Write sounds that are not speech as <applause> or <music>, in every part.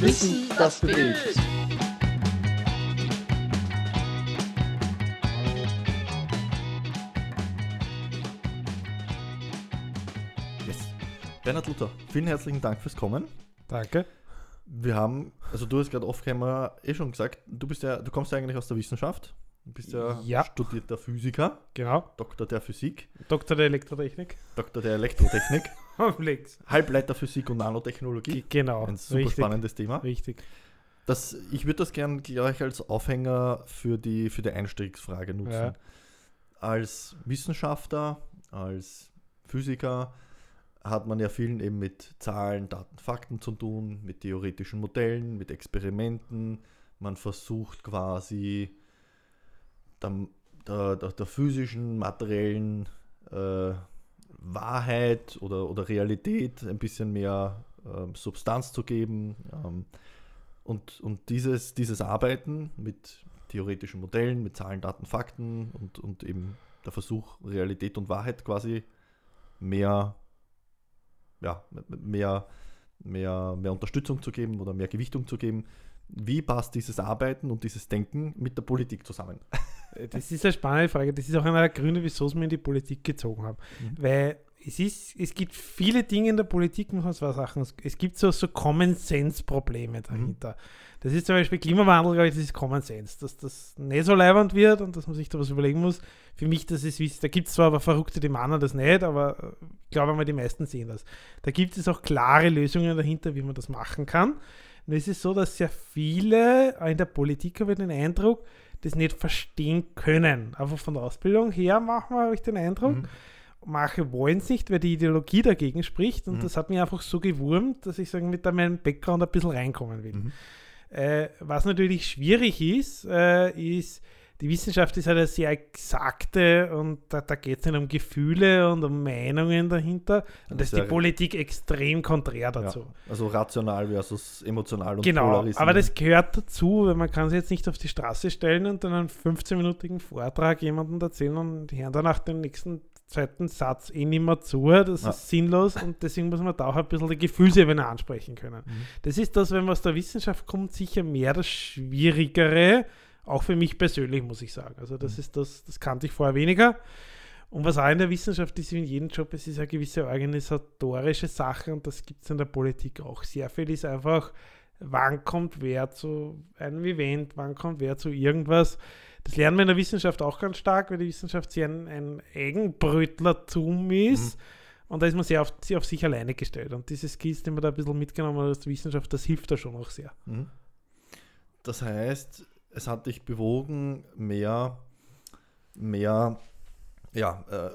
Wissen, das bewegt. Yes. Bernhard Luther, vielen herzlichen Dank fürs Kommen. Danke. Wir haben, also du hast gerade off-camera eh schon gesagt, du bist ja, du kommst ja eigentlich aus der Wissenschaft. Du bist ja, Ja. studierter Physiker, Genau. Doktor der Physik, Doktor der Elektrotechnik. Doktor der Elektrotechnik, Links. <laughs> Halbleiterphysik und Nanotechnologie. Genau. Ein super Richtig. spannendes Thema. Richtig. Das, ich würde das gern gleich als Aufhänger für die, für die Einstiegsfrage nutzen. Ja. Als Wissenschaftler, als Physiker hat man ja vielen eben mit Zahlen, Daten, Fakten zu tun, mit theoretischen Modellen, mit Experimenten. Man versucht quasi der, der, der, der physischen, materiellen äh, Wahrheit oder, oder Realität ein bisschen mehr ähm, Substanz zu geben. Ähm, und und dieses, dieses Arbeiten mit theoretischen Modellen, mit Zahlen, Daten, Fakten und, und eben der Versuch, Realität und Wahrheit quasi mehr, ja, mehr, mehr, mehr Unterstützung zu geben oder mehr Gewichtung zu geben. Wie passt dieses Arbeiten und dieses Denken mit der Politik zusammen? Äh, Das ist eine spannende Frage. Das ist auch einer der Gründe, wieso es mir in die Politik gezogen habe. Mhm. Weil es ist, es gibt viele Dinge in der Politik, muss man zwei Sachen. Es gibt so, so Common Sense Probleme dahinter. Das ist zum Beispiel Klimawandel, glaube ich, das ist Common Sense, dass das nicht so leibend wird und dass man sich da was überlegen muss. Für mich, das ist wichtig. Da gibt es zwar aber Verrückte, die meinen das nicht, aber äh, ich glaube mal, die meisten sehen das. Da gibt es auch klare Lösungen dahinter, wie man das machen kann. Und es ist so, dass sehr viele in der Politik, habe ich den Eindruck, das nicht verstehen können. Einfach von der Ausbildung her machen wir, habe ich den Eindruck. Mhm. Manche wollen es nicht, weil die Ideologie dagegen spricht. Und Mhm. das hat mich einfach so gewurmt, dass ich sagen, mit meinem Background ein bisschen reinkommen will. Mhm. Äh, was natürlich schwierig ist, äh, ist, die Wissenschaft ist eine sehr exakte und da, da geht es nicht um Gefühle und um Meinungen dahinter. Und das ist die Politik extrem konträr dazu. Ja, also rational versus emotional und Genau, polarisieren. aber das gehört dazu, weil man kann sich jetzt nicht auf die Straße stellen und dann einen 15-minütigen Vortrag jemandem erzählen und hören danach den nächsten zweiten Satz eh nicht mehr zu. Das Ja. ist sinnlos und deswegen muss man da auch ein bisschen die Gefühlsebene ansprechen können. Mhm. Das ist das, wenn man aus der Wissenschaft kommt, sicher mehr das Schwierigere, auch für mich persönlich, muss ich sagen. Also das Mhm. ist das, das kannte ich vorher weniger. Und was auch in der Wissenschaft ist, wie in jedem Job, es ist eine gewisse organisatorische Sache und das gibt es in der Politik auch. Sehr viel ist einfach, wann kommt wer zu einem Event, wann kommt wer zu irgendwas. Das lernen wir in der Wissenschaft auch ganz stark, weil die Wissenschaft sehr ein, ein Eigenbrötlertum ist. Und da ist man sehr auf, sehr auf sich alleine gestellt. Und diese Skills, die man da ein bisschen mitgenommen hat aus der Wissenschaft, das hilft da schon auch sehr. Mhm. Das heißt, es hat dich bewogen, mehr, mehr ja, äh,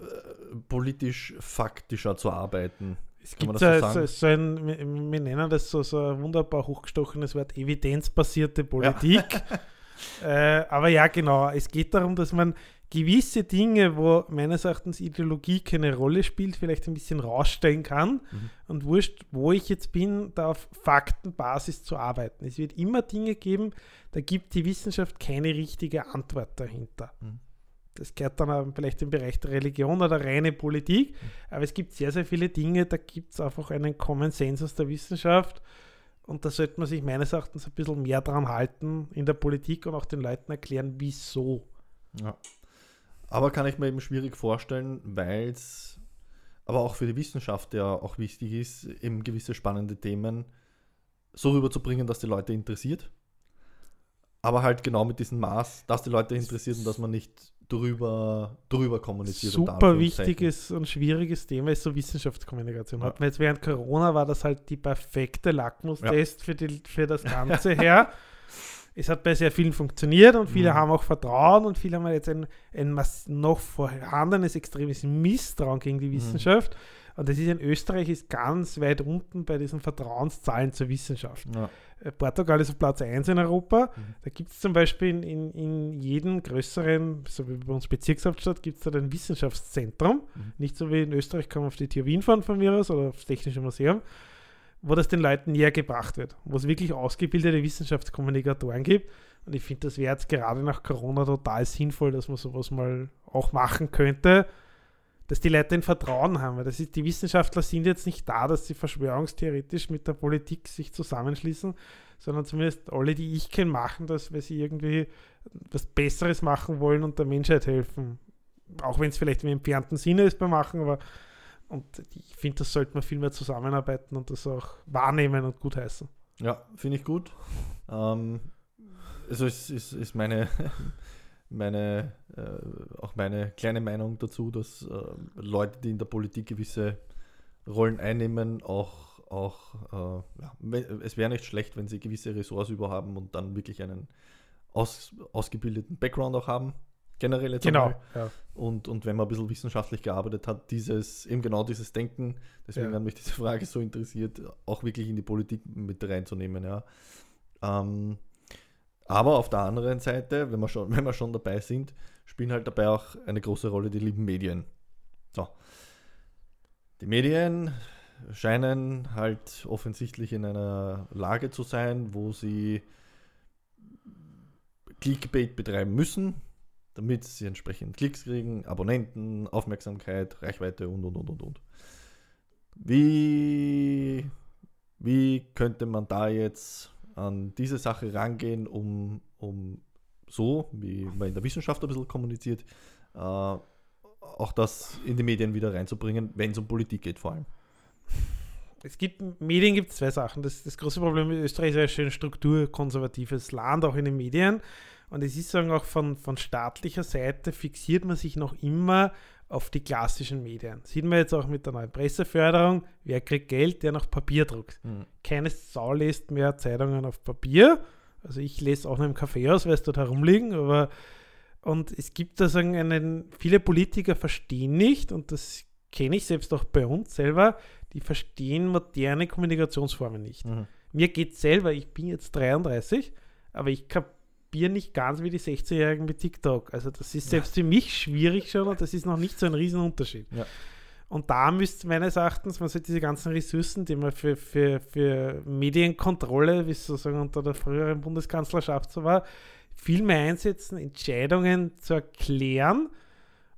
politisch faktischer zu arbeiten. Es gibt so, so so, ein, wir, nennen das so, so ein wunderbar hochgestochenes Wort, evidenzbasierte Politik. <laughs> äh, aber ja, genau, es geht darum, dass man gewisse Dinge, wo meines Erachtens Ideologie keine Rolle spielt, vielleicht ein bisschen rausstellen kann Mhm. und wurscht, wo ich jetzt bin, da auf Faktenbasis zu arbeiten. Es wird immer Dinge geben, da gibt die Wissenschaft keine richtige Antwort dahinter. Mhm. Das gehört dann vielleicht im Bereich der Religion oder reine Politik. Aber es gibt sehr, sehr viele Dinge, da gibt es einfach einen Common Sense aus der Wissenschaft. Und da sollte man sich meines Erachtens ein bisschen mehr dran halten in der Politik und auch den Leuten erklären, wieso. Ja. Aber kann ich mir eben schwierig vorstellen, weil es aber auch für die Wissenschaft ja auch wichtig ist, eben gewisse spannende Themen so rüberzubringen, dass die Leute interessiert. Aber halt genau mit diesem Maß, dass die Leute interessiert und dass man nicht drüber, drüber kommuniziert. Super wichtiges und schwieriges Thema ist so Wissenschaftskommunikation. Ja. Hatten wir jetzt während Corona war das halt die perfekte Lackmustest für, die, für das Ganze her. <laughs> Es hat bei sehr vielen funktioniert und viele Mhm. haben auch Vertrauen und viele haben jetzt ein, ein noch vorhandenes extremes Misstrauen gegen Mhm. die Wissenschaft. Und das ist in Österreich ist ganz weit unten bei diesen Vertrauenszahlen zur Wissenschaft. Ja. Äh, Portugal ist auf Platz 1 in Europa. Mhm. Da gibt es zum Beispiel in, in, in jedem größeren, so wie bei uns Bezirkshauptstadt, gibt es da ein Wissenschaftszentrum. Mhm. Nicht so wie in Österreich, kann man auf die TU Wien fahren von mir aus oder aufs Technische Museum, wo das den Leuten näher gebracht wird, wo es wirklich ausgebildete Wissenschaftskommunikatoren gibt. Und ich finde, das wäre jetzt gerade nach Corona total sinnvoll, dass man sowas mal auch machen könnte. dass die Leute ein Vertrauen haben. Weil das ist, die Wissenschaftler sind jetzt nicht da, dass sie verschwörungstheoretisch mit der Politik sich zusammenschließen, sondern zumindest alle, die ich kenne, machen das, weil sie irgendwie was Besseres machen wollen und der Menschheit helfen. Auch wenn es vielleicht im entfernten Sinne ist beim Machen, aber und ich finde, das sollte man viel mehr zusammenarbeiten und das auch wahrnehmen und gut heißen. Ja, finde ich gut. Ähm, also es ist, ist meine, <laughs> meine äh, auch meine kleine Meinung dazu, dass äh, Leute, die in der Politik gewisse Rollen einnehmen, auch, auch äh, ja, es wäre nicht schlecht, wenn sie gewisse Ressorts überhaben und dann wirklich einen aus, ausgebildeten Background auch haben generell jetzt genau, ja. und, und wenn man ein bisschen wissenschaftlich gearbeitet hat, dieses, eben genau dieses Denken, deswegen ja. hat mich diese Frage so interessiert, auch wirklich in die Politik mit reinzunehmen, ja. Ähm, aber auf der anderen Seite, wenn wir, schon, <laughs> wenn wir schon dabei sind, spielen halt dabei auch eine große Rolle die lieben Medien. So. Die Medien scheinen halt offensichtlich in einer Lage zu sein, wo sie Clickbait betreiben müssen, damit sie entsprechend Klicks kriegen, Abonnenten, Aufmerksamkeit, Reichweite und und und und und. Wie, wie könnte man da jetzt an diese Sache rangehen, um, um so, wie man in der Wissenschaft ein bisschen kommuniziert, äh, auch das in die Medien wieder reinzubringen, wenn es um Politik geht vor allem? Es gibt, Medien gibt es zwei Sachen. Das, das große Problem in Österreich ist ein schön strukturkonservatives Land, auch in den Medien. Und es ist sagen auch von, von staatlicher Seite fixiert man sich noch immer auf die klassischen Medien. Sieht man jetzt auch mit der neuen Presseförderung, wer kriegt Geld, der noch Papier druckt. Mhm. Keine Sau liest mehr Zeitungen auf Papier. Also ich lese auch noch im Café aus, weil es dort herumliegen, aber und es gibt da sagen einen, viele Politiker verstehen nicht, und das kenne ich selbst auch bei uns selber, die verstehen moderne Kommunikationsformen nicht. Mhm. Mir geht selber, ich bin jetzt 33, aber ich kapiere nicht ganz wie die 16-Jährigen mit TikTok. Also das ist selbst für mich schwierig schon und das ist noch nicht so ein Riesenunterschied. Ja. Und da müsste meines Erachtens, man sollte diese ganzen Ressourcen, die man für, für, für Medienkontrolle, wie es sozusagen unter der früheren Bundeskanzlerschaft so war, viel mehr einsetzen, Entscheidungen zu erklären.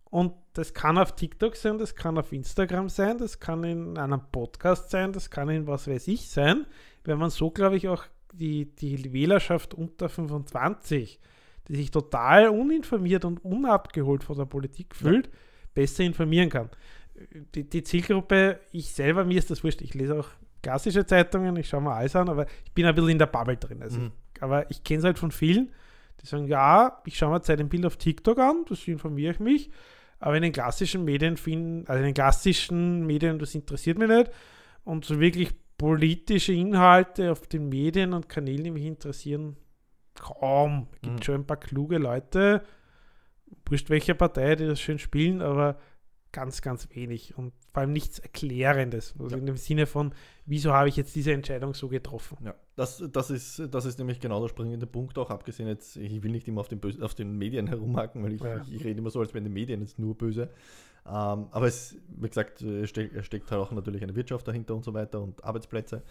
Und das kann auf TikTok sein, das kann auf Instagram sein, das kann in einem Podcast sein, das kann in was weiß ich sein, wenn man so, glaube ich, auch die, die Wählerschaft unter 25, die sich total uninformiert und unabgeholt von der Politik fühlt, ja. besser informieren kann. Die, die, Zielgruppe, ich selber, mir ist das wurscht, ich lese auch klassische Zeitungen, ich schaue mir alles an, aber ich bin ein bisschen in der Bubble drin. Also mhm. Aber ich kenne es halt von vielen, die sagen, ja, ich schaue mir Zeit ein Bild auf TikTok an, das informiere ich mich, aber in den klassischen Medien finden, also in den klassischen Medien, das interessiert mich nicht. Und so wirklich politische Inhalte auf den Medien und Kanälen, die mich interessieren, kaum. Es gibt mhm. schon ein paar kluge Leute, wurscht welche Partei, die das schön spielen, aber ganz, ganz wenig und vor allem nichts Erklärendes. Also ja. in dem Sinne von, wieso habe ich jetzt diese Entscheidung so getroffen? Ja, das, das, ist, das ist nämlich genau der springende Punkt auch, abgesehen jetzt, ich will nicht immer auf den, Böse, auf den Medien <laughs> herumhaken, weil ich, ja. ich, rede immer so, als wären die Medien jetzt nur böse. Ähm, aber es, wie gesagt, steck, steckt halt auch natürlich eine Wirtschaft dahinter und so weiter und Arbeitsplätze.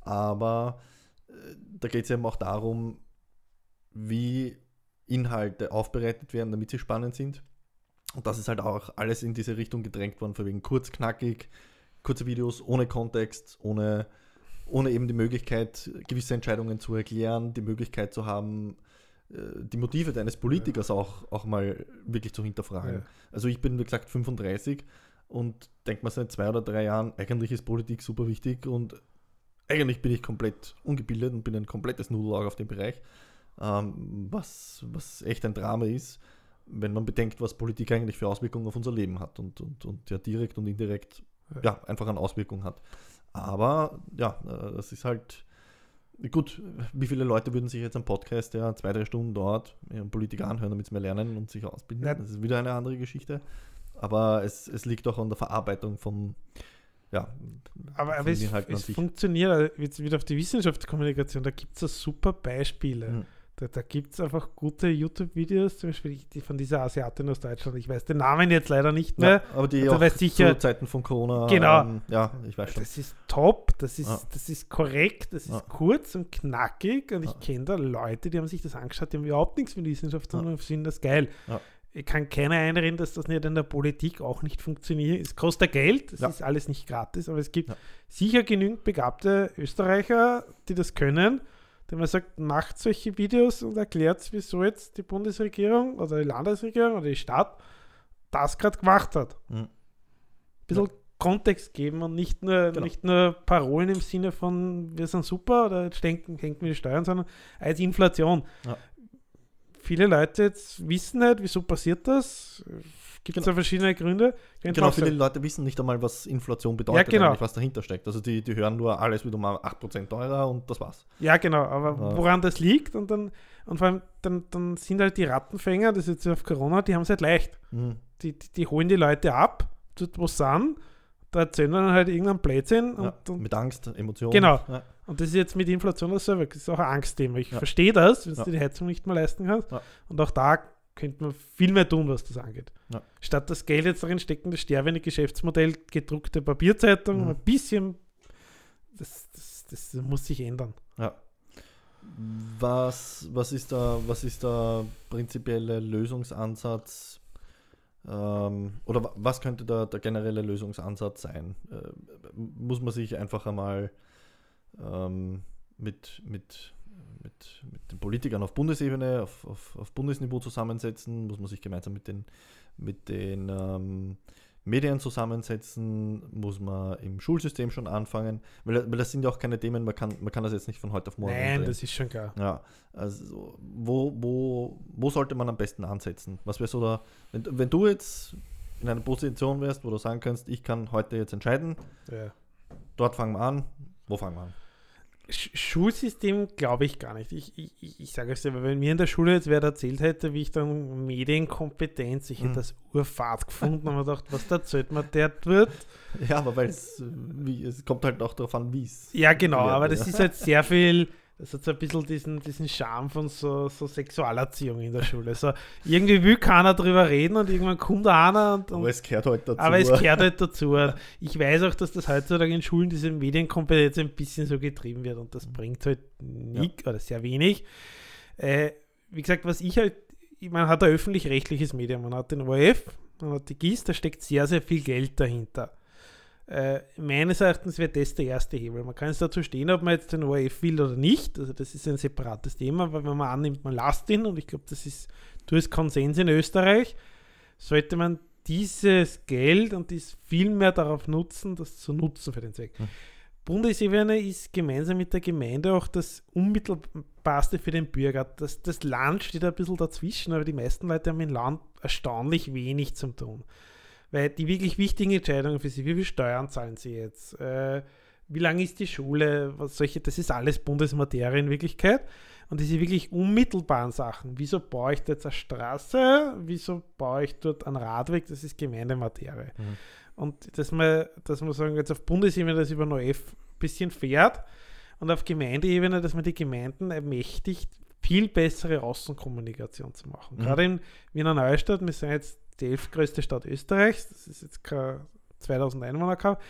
Aber äh, da geht es eben auch darum, wie Inhalte aufbereitet werden, damit sie spannend sind. Und das ist halt auch alles in diese Richtung gedrängt worden, von wegen kurz, knackig, kurze Videos ohne Kontext, ohne, ohne eben die Möglichkeit, gewisse Entscheidungen zu erklären, die Möglichkeit zu haben, äh, die Motive deines Politikers ja. auch, auch mal wirklich zu hinterfragen. Ja. Also ich bin, wie gesagt, 35 und denke mir seit zwei oder drei Jahren, eigentlich ist Politik super wichtig und eigentlich bin ich komplett ungebildet und bin ein komplettes Nudelauge auf dem Bereich, ähm, was, was echt ein Drama ist, wenn man bedenkt, was Politik eigentlich für Auswirkungen auf unser Leben hat und, und, und ja direkt und indirekt ja. ja einfach eine Auswirkung hat. Aber ja, äh, das ist halt Gut, wie viele Leute würden sich jetzt am Podcast ja zwei, drei Stunden dort Politiker anhören, damit sie mehr lernen und sich ausbilden? Ja. Das ist wieder eine andere Geschichte. Aber es, es liegt auch an der Verarbeitung vom, ja, aber, aber es, es funktioniert, jetzt wieder auf die Wissenschaftskommunikation, da gibt es super Beispiele. Mhm. Da, da gibt es einfach gute YouTube-Videos, zum Beispiel die von dieser Asiatin aus Deutschland. Ich weiß den Namen jetzt leider nicht mehr. Ja, aber die also, auch sicher, zu Zeiten von Corona. Genau. Ähm, ja, ich weiß schon. Das ist top, das ist, ja. das ist korrekt, das ist kurz und knackig. Und ich kenne da Leute, die haben sich das angeschaut, die haben überhaupt nichts mit Wissenschaft zu tun und finden das geil. ich kann keiner einreden, dass das nicht in der Politik auch nicht funktioniert. Es kostet Geld, es ist alles nicht gratis, aber es gibt sicher genügend begabte Österreicher, die das können, die man sagt, macht solche Videos und erklärt, wieso jetzt die Bundesregierung oder die Landesregierung oder die Stadt das gerade gemacht hat. Mhm. Ein bisschen Kontext geben und nicht nur, Genau. nicht nur Parolen im Sinne von wir sind super oder jetzt denken, hängen wir die Steuern, sondern als Inflation. Ja. Viele Leute jetzt wissen nicht, wieso passiert das. Gibt es Genau. ja verschiedene Gründe. Genau, viele. Leute wissen nicht einmal, was Inflation bedeutet, genau. eigentlich, was dahinter steckt. Also die, die hören nur, alles wird um 8% teurer und das war's. Ja, genau, aber Ja. woran das liegt und dann, und vor allem, dann, dann sind halt die Rattenfänger, das ist jetzt auf Corona, die haben es halt leicht. Mhm. Die, die, die holen die Leute ab, wo sie sind, da erzählen dann halt irgendeinen Blödsinn und, Ja, und, mit Angst, Emotionen. Genau. Ja. und das ist jetzt mit Inflation dasselbe, das ist auch ein Angstthema. Ich Ja. verstehe das, wenn Ja. du die Heizung nicht mehr leisten kannst Ja. und auch da könnte man viel mehr tun, was das angeht. Ja. Statt das Geld jetzt darin stecken, das sterbende Geschäftsmodell, gedruckte Papierzeitung, Mhm. ein bisschen, das, das, das muss sich ändern. Ja. Was, was, ist da, was ist der prinzipielle Lösungsansatz? Ähm, oder wa- was könnte der, der generelle Lösungsansatz sein? Äh, muss man sich einfach einmal ähm, mit, mit, mit, mit den Politikern auf Bundesebene, auf, auf, auf Bundesniveau zusammensetzen? Muss man sich gemeinsam mit den, mit den ähm, Medien zusammensetzen? Muss man im Schulsystem schon anfangen? Weil, weil das sind ja auch keine Themen, man kann, man kann das jetzt nicht von heute auf morgen Nein, das ist schon klar. Ja, also wo, wo, wo sollte man am besten ansetzen? Was wäre so da, wenn, wenn du jetzt in einer Position wärst, wo du sagen kannst, ich kann heute jetzt entscheiden, Ja. dort fangen wir an, wo fangen wir an? Sch Schulsystem glaube ich gar nicht. Ich, ich, ich- sage es dir, wenn mir in der Schule jetzt wer erzählt hätte, wie ich dann Medienkompetenz, ich hätte Mhm. das urfahrt gefunden und gedacht, was da erzählt man der wird. Ja, aber weil es, äh, es kommt halt auch darauf an, wie es. Ja, genau, aber das ist halt sehr viel, das hat so ein bisschen diesen, diesen Charme von so, so Sexualerziehung in der Schule. So, irgendwie will keiner drüber reden und irgendwann kommt einer und, und Aber es gehört halt dazu. Aber es gehört halt dazu. Ich weiß auch, dass das heutzutage in Schulen diese Medienkompetenz ein bisschen so getrieben wird und das bringt halt nicht oder sehr wenig. Äh, wie gesagt, was ich halt, man hat ein öffentlich-rechtliches Medium, man hat den ORF, man hat die GIS, da steckt sehr, sehr viel Geld dahinter. Äh, meines Erachtens wäre das der erste Hebel. Man kann es dazu stehen, ob man jetzt den ORF will oder nicht. Also das ist ein separates Thema, weil wenn man annimmt, man lasst ihn und ich glaube, das ist durchaus Konsens in Österreich, sollte man dieses Geld und dies viel mehr darauf nutzen, das zu nutzen für den Zweck. Hm. Bundesebene ist gemeinsam mit der Gemeinde auch das unmittelbarste für den Bürger. Das, das Land steht ein bisschen dazwischen, aber die meisten Leute haben im Land erstaunlich wenig zum tun. Weil die wirklich wichtigen Entscheidungen für sie, wie viel Steuern zahlen sie jetzt, äh, wie lang ist die Schule, was solche, das ist alles Bundesmaterie in Wirklichkeit. Und diese wirklich unmittelbaren Sachen, wieso baue ich da jetzt eine Straße, wieso baue ich dort einen Radweg, das ist Gemeindematerie. Mhm. Und dass man, dass man sagen, jetzt auf Bundesebene das über NOF ein bisschen fährt und auf Gemeindeebene, dass man die Gemeinden ermächtigt, viel bessere Außenkommunikation zu machen. Mhm. Gerade in Wiener Neustadt, wir sind jetzt die elfgrößte Stadt Österreichs, das ist jetzt kein 2000 Einwohner gehabt,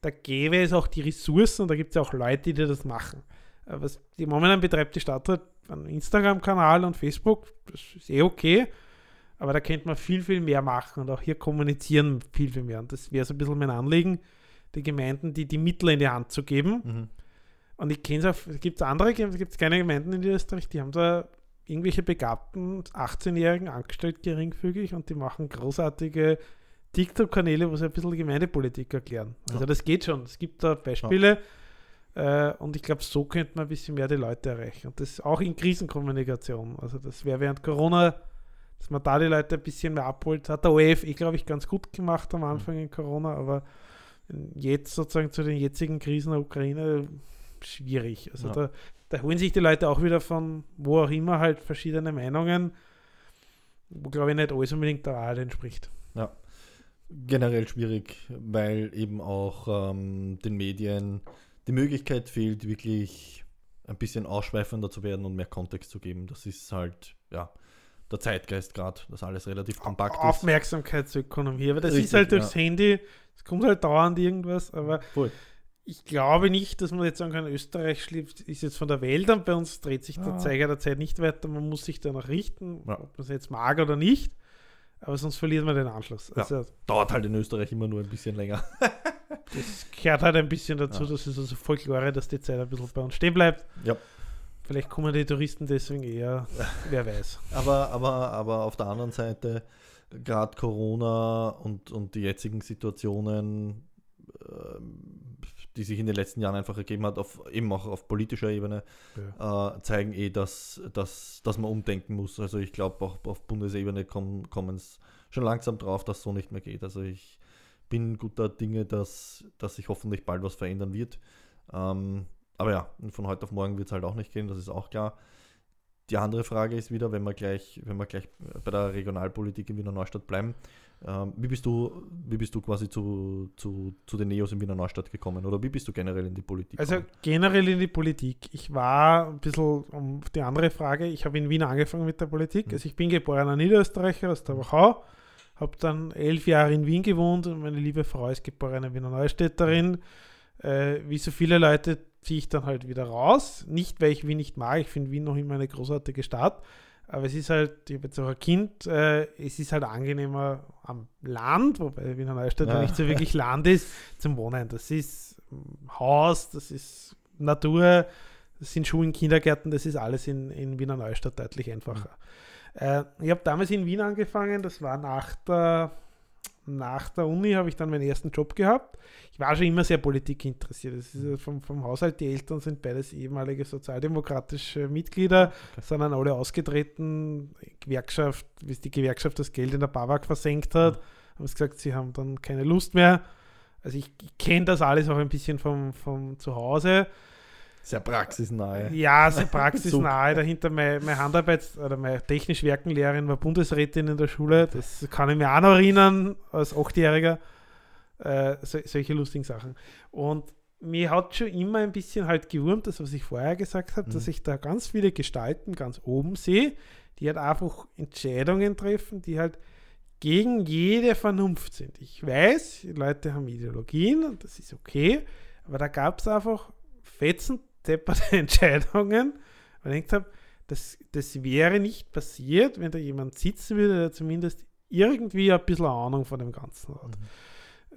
da gäbe es auch die Ressourcen und da gibt es ja auch Leute, die das machen. Äh, Was die momentan betreibt die Stadt halt einen Instagram-Kanal und Facebook, das ist eh okay, aber da könnte man viel, viel mehr machen und auch hier kommunizieren viel, viel mehr. Und das wäre so ein bisschen mein Anliegen, die Gemeinden, die die Mittel in die Hand zu geben. Mhm. Und ich kenne es auch, es gibt andere, es gibt keine Gemeinden in Österreich, die haben da irgendwelche begabten 18-Jährigen angestellt geringfügig und die machen großartige TikTok-Kanäle, wo sie ein bisschen Gemeindepolitik erklären. Also Ja. das geht schon. Es gibt da Beispiele äh, und ich glaube, so könnte man ein bisschen mehr die Leute erreichen. Und das auch in Krisenkommunikation. Also das wäre während Corona, dass man da die Leute ein bisschen mehr abholt. Hat der ORF eh, glaube ich, ganz gut gemacht am Anfang in Corona, aber jetzt sozusagen zu den jetzigen Krisen der Ukraine schwierig. Also Ja. da, da holen sich die Leute auch wieder von wo auch immer halt verschiedene Meinungen, wo glaube ich nicht alles unbedingt der Wahrheit entspricht. Generell schwierig, weil eben auch ähm, den Medien die Möglichkeit fehlt, wirklich ein bisschen ausschweifender zu werden und mehr Kontext zu geben. Das ist halt, ja, der Zeitgeist gerade, dass alles relativ kompakt ist. Aufmerksamkeitsökonomie, aber das Richtig, ist halt durchs ja. Handy, es kommt halt dauernd irgendwas, aber Voll. Ich glaube nicht, dass man jetzt sagen kann, Österreich schläft, ist jetzt von der Welt und bei uns dreht sich der Ja. Zeiger der Zeit nicht weiter, man muss sich danach richten, Ja. ob man es jetzt mag oder nicht. aber sonst verliert man den Anschluss. Ja. Also, Dauert halt in Österreich immer nur ein bisschen länger. <laughs> das gehört halt ein bisschen dazu, Ja. das ist also Folklore, dass die Zeit ein bisschen bei uns stehen bleibt. Ja. Vielleicht kommen die Touristen deswegen eher, <laughs> wer weiß. Aber, aber, aber auf der anderen Seite, gerade Corona und, und die jetzigen Situationen, ähm, die sich in den letzten Jahren einfach ergeben hat, auf, eben auch auf politischer Ebene, äh, zeigen eh, dass, dass, dass man umdenken muss. Also ich glaube, auch auf Bundesebene kommen es schon langsam drauf, dass so nicht mehr geht. Also ich bin guter Dinge, dass, dass sich hoffentlich bald was verändern wird. Ähm, aber ja, von heute auf morgen wird es halt auch nicht gehen, das ist auch klar. Die andere Frage ist wieder, wenn wir gleich, wenn wir gleich bei der Regionalpolitik in Wiener Neustadt bleiben, ähm, wie, bist du, wie bist du quasi zu, zu, zu den Neos in Wiener Neustadt gekommen oder wie bist du generell in die Politik Also gekommen? generell in die Politik. Ich war ein bisschen, um die andere Frage, ich habe in Wien angefangen mit der Politik. Mhm. Also ich bin geborener Niederösterreicher aus der Wachau, habe dann elf Jahre in Wien gewohnt und meine liebe Frau ist geborene Wiener Neustädterin. Äh, wie so viele Leute ziehe ich dann halt wieder raus. Nicht, weil ich Wien nicht mag, ich finde Wien noch immer eine großartige Stadt. Aber es ist halt, ich habe jetzt auch ein Kind, äh, es ist halt angenehmer am Land, wobei Wiener Neustadt ja nicht so wirklich Land ist, zum Wohnen. Das ist ähm, Haus, das ist Natur, das sind Schulen, Kindergärten, das ist alles in, in Wiener Neustadt deutlich einfacher. Äh, ich habe damals in Wien angefangen, das war nach der, nach der Uni, habe ich dann meinen ersten Job gehabt. Ich war schon immer sehr Politik interessiert. Das ist ja vom, vom Haushalt, die Eltern sind beides ehemalige sozialdemokratische Mitglieder, sind dann alle ausgetreten. Gewerkschaft, bis die Gewerkschaft das Geld in der BAWAG versenkt hat, haben sie gesagt, sie haben dann keine Lust mehr. Also ich, ich kenne das alles auch ein bisschen vom, vom Zuhause. Sehr praxisnahe. Ja, sehr praxisnahe. <laughs> Dahinter meine, meine Handarbeits- oder meine technisch Werkenlehrerin war Bundesrätin in der Schule. Das kann ich mir auch noch erinnern, als Achtjähriger. Äh, so, solche lustigen Sachen. Und mir hat schon immer ein bisschen halt gewurmt, das, was ich vorher gesagt habe, Mhm. dass ich da ganz viele Gestalten ganz oben sehe, die halt einfach Entscheidungen treffen, die halt gegen jede Vernunft sind. Ich weiß, die Leute haben Ideologien und das ist okay, aber da gab es einfach fetzen depperte <laughs> Entscheidungen. Und ich habe, das, das wäre nicht passiert, wenn da jemand sitzen würde, der zumindest irgendwie ein bisschen Ahnung von dem Ganzen hat.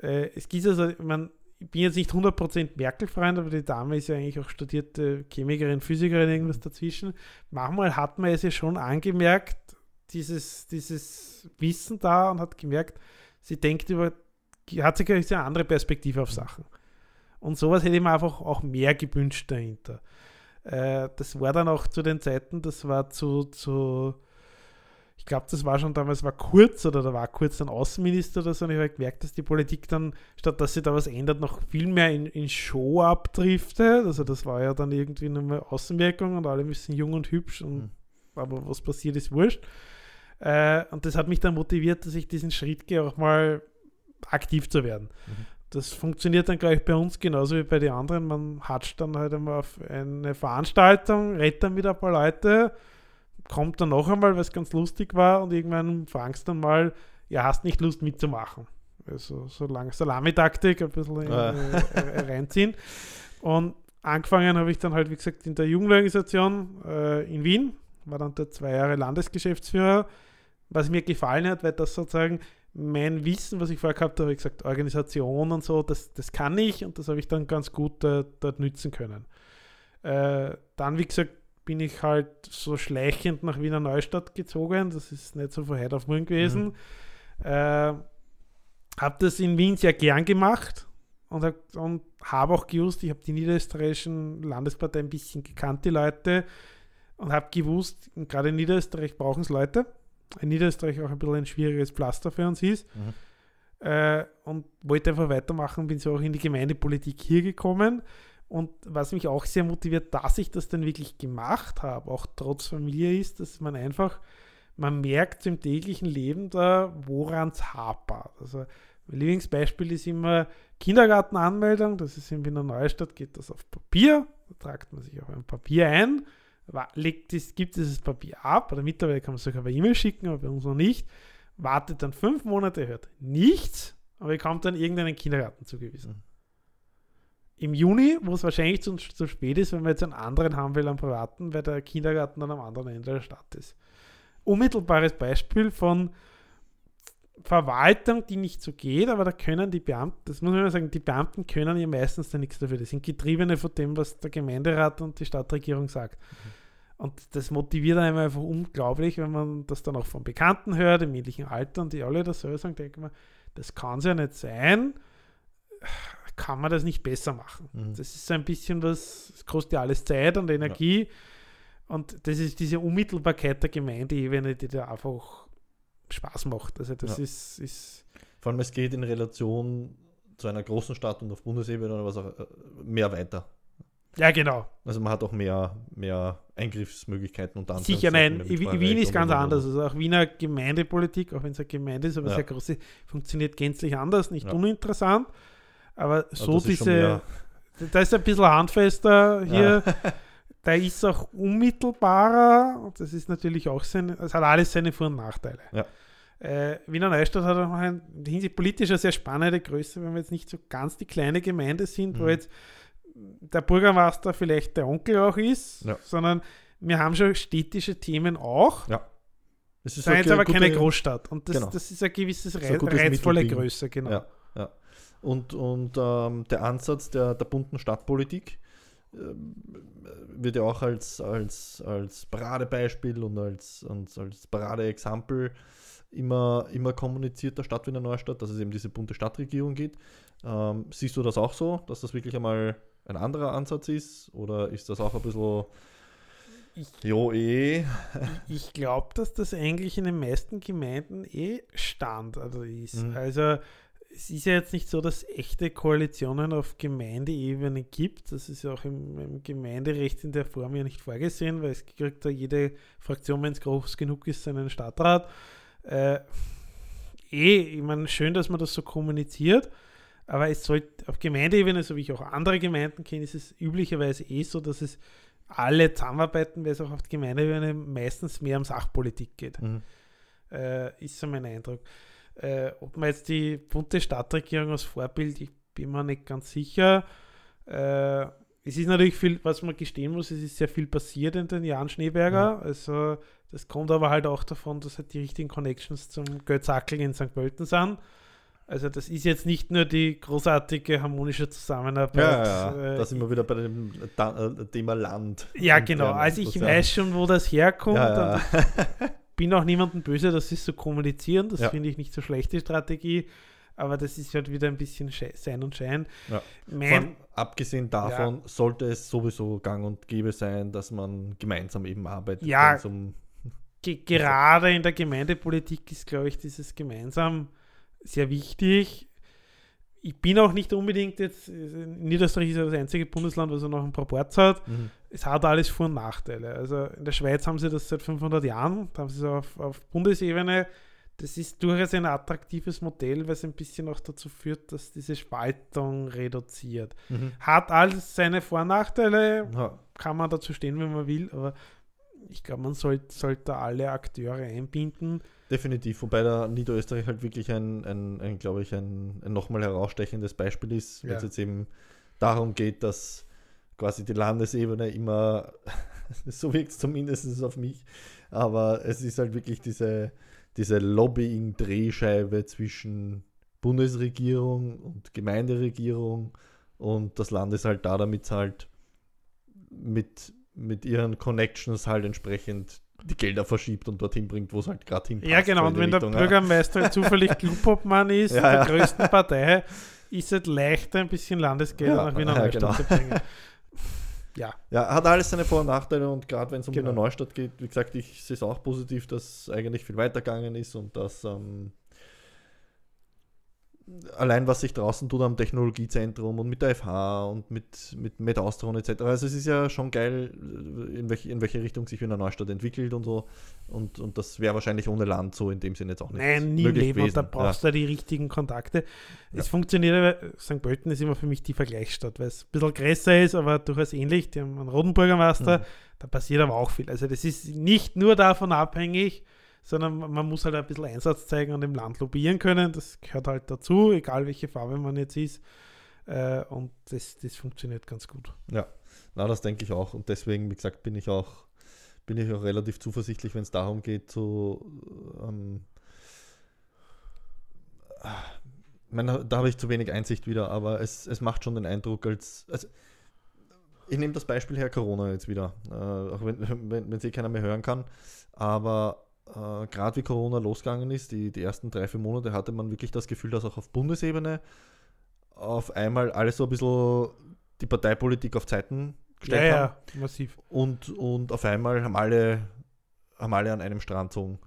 Äh, es gibt also, ich, mein, ich bin jetzt nicht 100% Merkel-Freund, aber die Dame ist ja eigentlich auch studierte Chemikerin, Physikerin, irgendwas dazwischen. Manchmal hat man es ja schon angemerkt, dieses, dieses Wissen da und hat gemerkt, sie denkt über, hat sich eine andere Perspektive auf Sachen. Und sowas hätte ich mir einfach auch mehr gewünscht dahinter. Äh, das war dann auch zu den Zeiten, das war zu, zu ich glaube, das war schon damals, war Kurz oder da war Kurz dann Außenminister oder so und ich habe gemerkt, dass die Politik dann, statt dass sich da was ändert, noch viel mehr in, in Show abdriftet. Also das war ja dann irgendwie nur mal Außenwirkung und alle müssen jung und hübsch und Mhm. aber was passiert ist wurscht. Äh, und das hat mich dann motiviert, dass ich diesen Schritt gehe, auch mal aktiv zu werden. Mhm. Das funktioniert dann, glaube ich, bei uns genauso wie bei den anderen. Man hatscht dann halt einmal auf eine Veranstaltung, redet dann mit ein paar Leute, kommt dann noch einmal, was ganz lustig war und irgendwann fragst dann mal, ja, hast nicht Lust mitzumachen. Also so lange Salamitaktik ein bisschen in, Ah. äh, reinziehen. Und angefangen habe ich dann halt, wie gesagt, in der Jugendorganisation äh, in Wien, war dann dort zwei Jahre Landesgeschäftsführer, was mir gefallen hat, weil das sozusagen mein Wissen, was ich vorher gehabt habe, habe ich gesagt, Organisation und so, das, das kann ich und das habe ich dann ganz gut äh, dort nützen können. Äh, dann, wie gesagt, bin ich halt so schleichend nach Wiener Neustadt gezogen. Das ist nicht so von heute auf morgen gewesen. Äh, habe das in Wien sehr gern gemacht und, hab- und habe auch gewusst, ich habe die niederösterreichischen Landesparteien ein bisschen gekannt, die Leute, und habe gewusst, gerade in Niederösterreich brauchen es Leute. In Niederösterreich auch ein bisschen ein schwieriges Pflaster für uns ist. Mhm. Äh, und wollte einfach weitermachen, bin so auch in die Gemeindepolitik hier gekommen. Und was mich auch sehr motiviert, dass ich das dann wirklich gemacht habe, auch trotz Familie, ist, dass man einfach, man merkt im täglichen Leben da, woran es hapert. Also mein Lieblingsbeispiel ist immer Kindergartenanmeldung, das ist in Wiener Neustadt, geht das auf Papier, da tragt man sich auf ein Papier ein, legt es, gibt dieses Papier ab, oder mittlerweile kann man es sogar per E-Mail schicken, aber bei uns noch nicht, wartet dann fünf Monate, hört nichts, aber bekommt dann irgendeinen Kindergarten zugewiesen. Mhm. Im Juni, wo es wahrscheinlich zu, zu spät ist, wenn man jetzt einen anderen haben will, einen privaten, weil der Kindergarten dann am anderen Ende der Stadt ist. Unmittelbares Beispiel von Verwaltung, die nicht so geht, aber da können die Beamten, das muss man immer sagen, die Beamten können ja meistens da nichts dafür. Die sind Getriebene von dem, was der Gemeinderat und die Stadtregierung sagt. Mhm. Und das motiviert einem einfach unglaublich, wenn man das dann auch von Bekannten hört, im ähnlichen Alter und die alle das so sagen, denkt man, das kann es ja nicht sein. Kann man das nicht besser machen? Mhm. Das ist so ein bisschen was, es kostet ja alles Zeit und Energie. Ja. Und das ist diese Unmittelbarkeit der Gemeindeebene, die da einfach Spaß macht. Also das ja. ist, ist. Vor allem, es geht in Relation zu einer großen Stadt und auf Bundesebene oder was auch äh, mehr weiter. Ja, genau. Also man hat auch mehr, mehr Eingriffsmöglichkeiten und dann. Sicher, nein. Wien ist ganz anders. Also auch Wiener Gemeindepolitik, auch wenn es eine Gemeinde ist, aber ja. sehr groß funktioniert gänzlich anders, nicht ja. uninteressant. Aber so aber diese. Da ist ein bisschen handfester hier. Ja. <laughs> da ist auch unmittelbarer. Das ist natürlich auch sein, es hat alles seine Vor- und Nachteile. Ja. Äh, Wiener Neustadt hat auch ein hinsichtlich politischer sehr spannende Größe, wenn wir jetzt nicht so ganz die kleine Gemeinde sind, mhm. wo jetzt der Bürgermeister vielleicht der Onkel auch ist, ja. sondern wir haben schon städtische Themen auch. Ja. Es ist jetzt aber keine Großstadt. Und das, genau. das ist ein gewisses Reiz, ein reizvolle Größe, genau. Ja, ja. Und, und ähm, der Ansatz der, der bunten Stadtpolitik äh, wird ja auch als, als, als Paradebeispiel und als, als, als Paradeexempel immer, immer kommuniziert der Stadt Wiener Neustadt, dass es eben diese bunte Stadtregierung gibt. Ähm, siehst du das auch so, dass das wirklich einmal ein anderer Ansatz ist? Oder ist das auch ein bisschen ich, jo, eh. <laughs> ich glaube, dass das eigentlich in den meisten Gemeinden eh Standard ist. Mhm. Also es ist ja jetzt nicht so, dass es echte Koalitionen auf Gemeindeebene gibt. Das ist ja auch im, im, Gemeinderecht in der Form ja nicht vorgesehen, weil es kriegt da jede Fraktion, wenn es groß genug ist, seinen Stadtrat. Äh, eh, ich meine, schön, dass man das so kommuniziert. Aber es sollte auf Gemeindeebene, so wie ich auch andere Gemeinden kenne, ist es üblicherweise eh so, dass es alle zusammenarbeiten, weil es auch auf Gemeindeebene meistens mehr um Sachpolitik geht. Mhm. Äh, ist so mein Eindruck. Äh, ob man jetzt die bunte Stadtregierung als Vorbild, ich bin mir nicht ganz sicher. Äh, es ist natürlich viel, was man gestehen muss, es ist sehr viel passiert in den Jahren Schneeberger. Mhm. Also das kommt aber halt auch davon, dass halt die richtigen Connections zum Götzackel in St. Pölten sind. Also das ist jetzt nicht nur die großartige harmonische Zusammenarbeit. Ja, ja, äh, da sind wir wieder bei dem äh, Thema Land. Ja, genau. Also ich weiß schon, wo das herkommt. Ja, ja. <laughs> bin auch niemandem böse, dass sie es so kommunizieren. Das finde ich nicht so schlechte Strategie. Aber das ist halt wieder ein bisschen Sein und Schein. Von, abgesehen davon sollte es sowieso gang und gäbe sein, dass man gemeinsam eben arbeitet. Ja, gerade in der Gemeindepolitik ist, glaube ich, dieses gemeinsam sehr wichtig. Ich bin auch nicht unbedingt jetzt, Niederösterreich ist ja das einzige Bundesland, was noch ein Proporz hat. Mhm. Es hat alles Vor- und Nachteile. Also in der Schweiz haben sie das seit 500 Jahren, da haben sie es auf, auf Bundesebene. Das ist durchaus ein attraktives Modell, weil es ein bisschen auch dazu führt, dass diese Spaltung reduziert. Mhm. Hat alles seine Vor- und Nachteile, ja. kann man dazu stehen, wenn man will, aber ich glaube, man sollte, sollte alle Akteure einbinden. Definitiv, wobei da Niederösterreich halt wirklich ein, ein, ein glaube ich, ein, ein nochmal herausstechendes Beispiel ist, wenn ja. es jetzt eben darum geht, dass quasi die Landesebene immer, <laughs> so wirkt es zumindest auf mich, aber es ist halt wirklich diese, diese Lobbying-Drehscheibe zwischen Bundesregierung und Gemeinderegierung und das Land ist halt da, damit es halt mit, mit ihren Connections halt entsprechend die Gelder verschiebt und dorthin bringt, wo es halt gerade hinpasst. Ja, genau. Und wenn Richtung, der Bürgermeister ja. zufällig <laughs> Klubobmann ist, ja, der größten Partei, ist es leichter, ein bisschen Landesgelder nach Wiener Neustadt genau. zu bringen. <laughs> Ja. ja, hat alles seine Vor- und Nachteile und gerade wenn es um genau. Wiener Neustadt geht, wie gesagt, ich sehe es auch positiv, dass eigentlich viel weitergegangen ist und dass ähm, allein was sich draußen tut am Technologiezentrum und mit der FH und mit, mit MedAustron etc. Also es ist ja schon geil, in welche, in welche Richtung sich Wiener Neustadt entwickelt und so. Und, und das wäre wahrscheinlich ohne Land so in dem Sinne jetzt auch nicht. Nein, nie möglich Leben. Gewesen. Und da brauchst ja. du die richtigen Kontakte. Ja. Es funktioniert, St. Pölten ist immer für mich die Vergleichsstadt, weil es ein bisschen größer ist, aber durchaus ähnlich. Die haben einen Rodenburger Master, mhm. da passiert aber auch viel. Also das ist nicht nur davon abhängig, sondern man muss halt ein bisschen Einsatz zeigen und im Land lobbyieren können. Das gehört halt dazu, egal welche Farbe man jetzt ist. Äh, und das, das funktioniert ganz gut. Ja, na, das denke ich auch. Und deswegen, wie gesagt, bin ich auch, bin ich auch relativ zuversichtlich, wenn es darum geht, so ähm, meine, da habe ich zu wenig Einsicht wieder, aber es, es macht schon den Eindruck, als. Also, ich nehme das Beispiel her Corona jetzt wieder, äh, auch wenn <laughs> wenn wenn es eh keiner mehr hören kann. Aber äh, gerade wie Corona losgegangen ist, die, die ersten drei, vier Monate hatte man wirklich das Gefühl, dass auch auf Bundesebene auf einmal alles so ein bisschen die Parteipolitik auf Zeiten Ja, gestellt haben. ja, massiv. Und, und auf einmal haben alle, haben alle an einem Strand gezogen.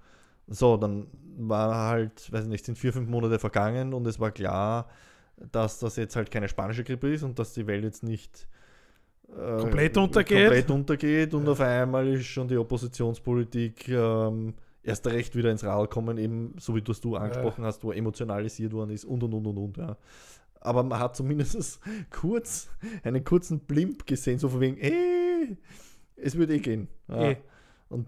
So, dann war halt, weiß ich nicht, sind vier, fünf Monate vergangen und es war klar, dass das jetzt halt keine spanische Grippe ist und dass die Welt jetzt nicht äh, Komplett untergeht. komplett untergeht und Ja. auf einmal ist schon die Oppositionspolitik ähm, erst recht wieder ins Rad kommen, eben so wie du es du angesprochen hast, wo emotionalisiert worden ist und und und und und. Ja. Aber man hat zumindest <laughs> kurz einen kurzen Blimp gesehen, so von wegen, ey, es wird eh gehen. Ja. Eh. Und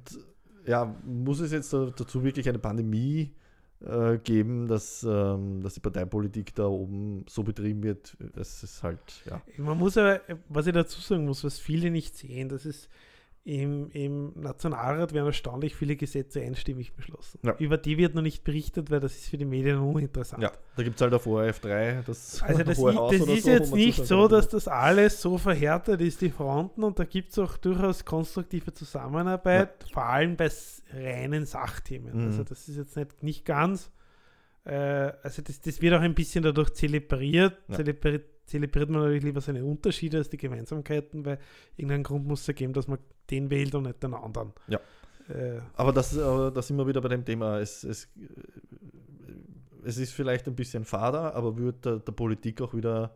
ja, muss es jetzt da- dazu wirklich eine Pandemie äh, geben, dass, ähm, dass die Parteipolitik da oben so betrieben wird? Das ist halt, ja. Man muss aber, was ich dazu sagen muss, was viele nicht sehen, das ist im, im Nationalrat werden erstaunlich viele Gesetze einstimmig beschlossen. Ja. Über die wird noch nicht berichtet, weil das ist für die Medien uninteressant. Ja, da gibt es halt auf ORF3 das <laughs> Also das, <laughs> i- das ist so, jetzt nicht so, dass das alles so verhärtet ist, die Fronten, und da gibt es auch durchaus konstruktive Zusammenarbeit, vor allem bei reinen Sachthemen. Mhm. Also das ist jetzt nicht, nicht ganz, äh, also das, das wird auch ein bisschen dadurch zelebriert. Ja. Zelebri zelebriert man natürlich lieber seine Unterschiede als die Gemeinsamkeiten, weil irgendeinen Grund muss es ja geben, dass man den wählt und nicht den anderen. Ja. Äh, Aber das, aber da sind wir wieder bei dem Thema. Es, es, es ist vielleicht ein bisschen fader, aber wird der, der Politik auch wieder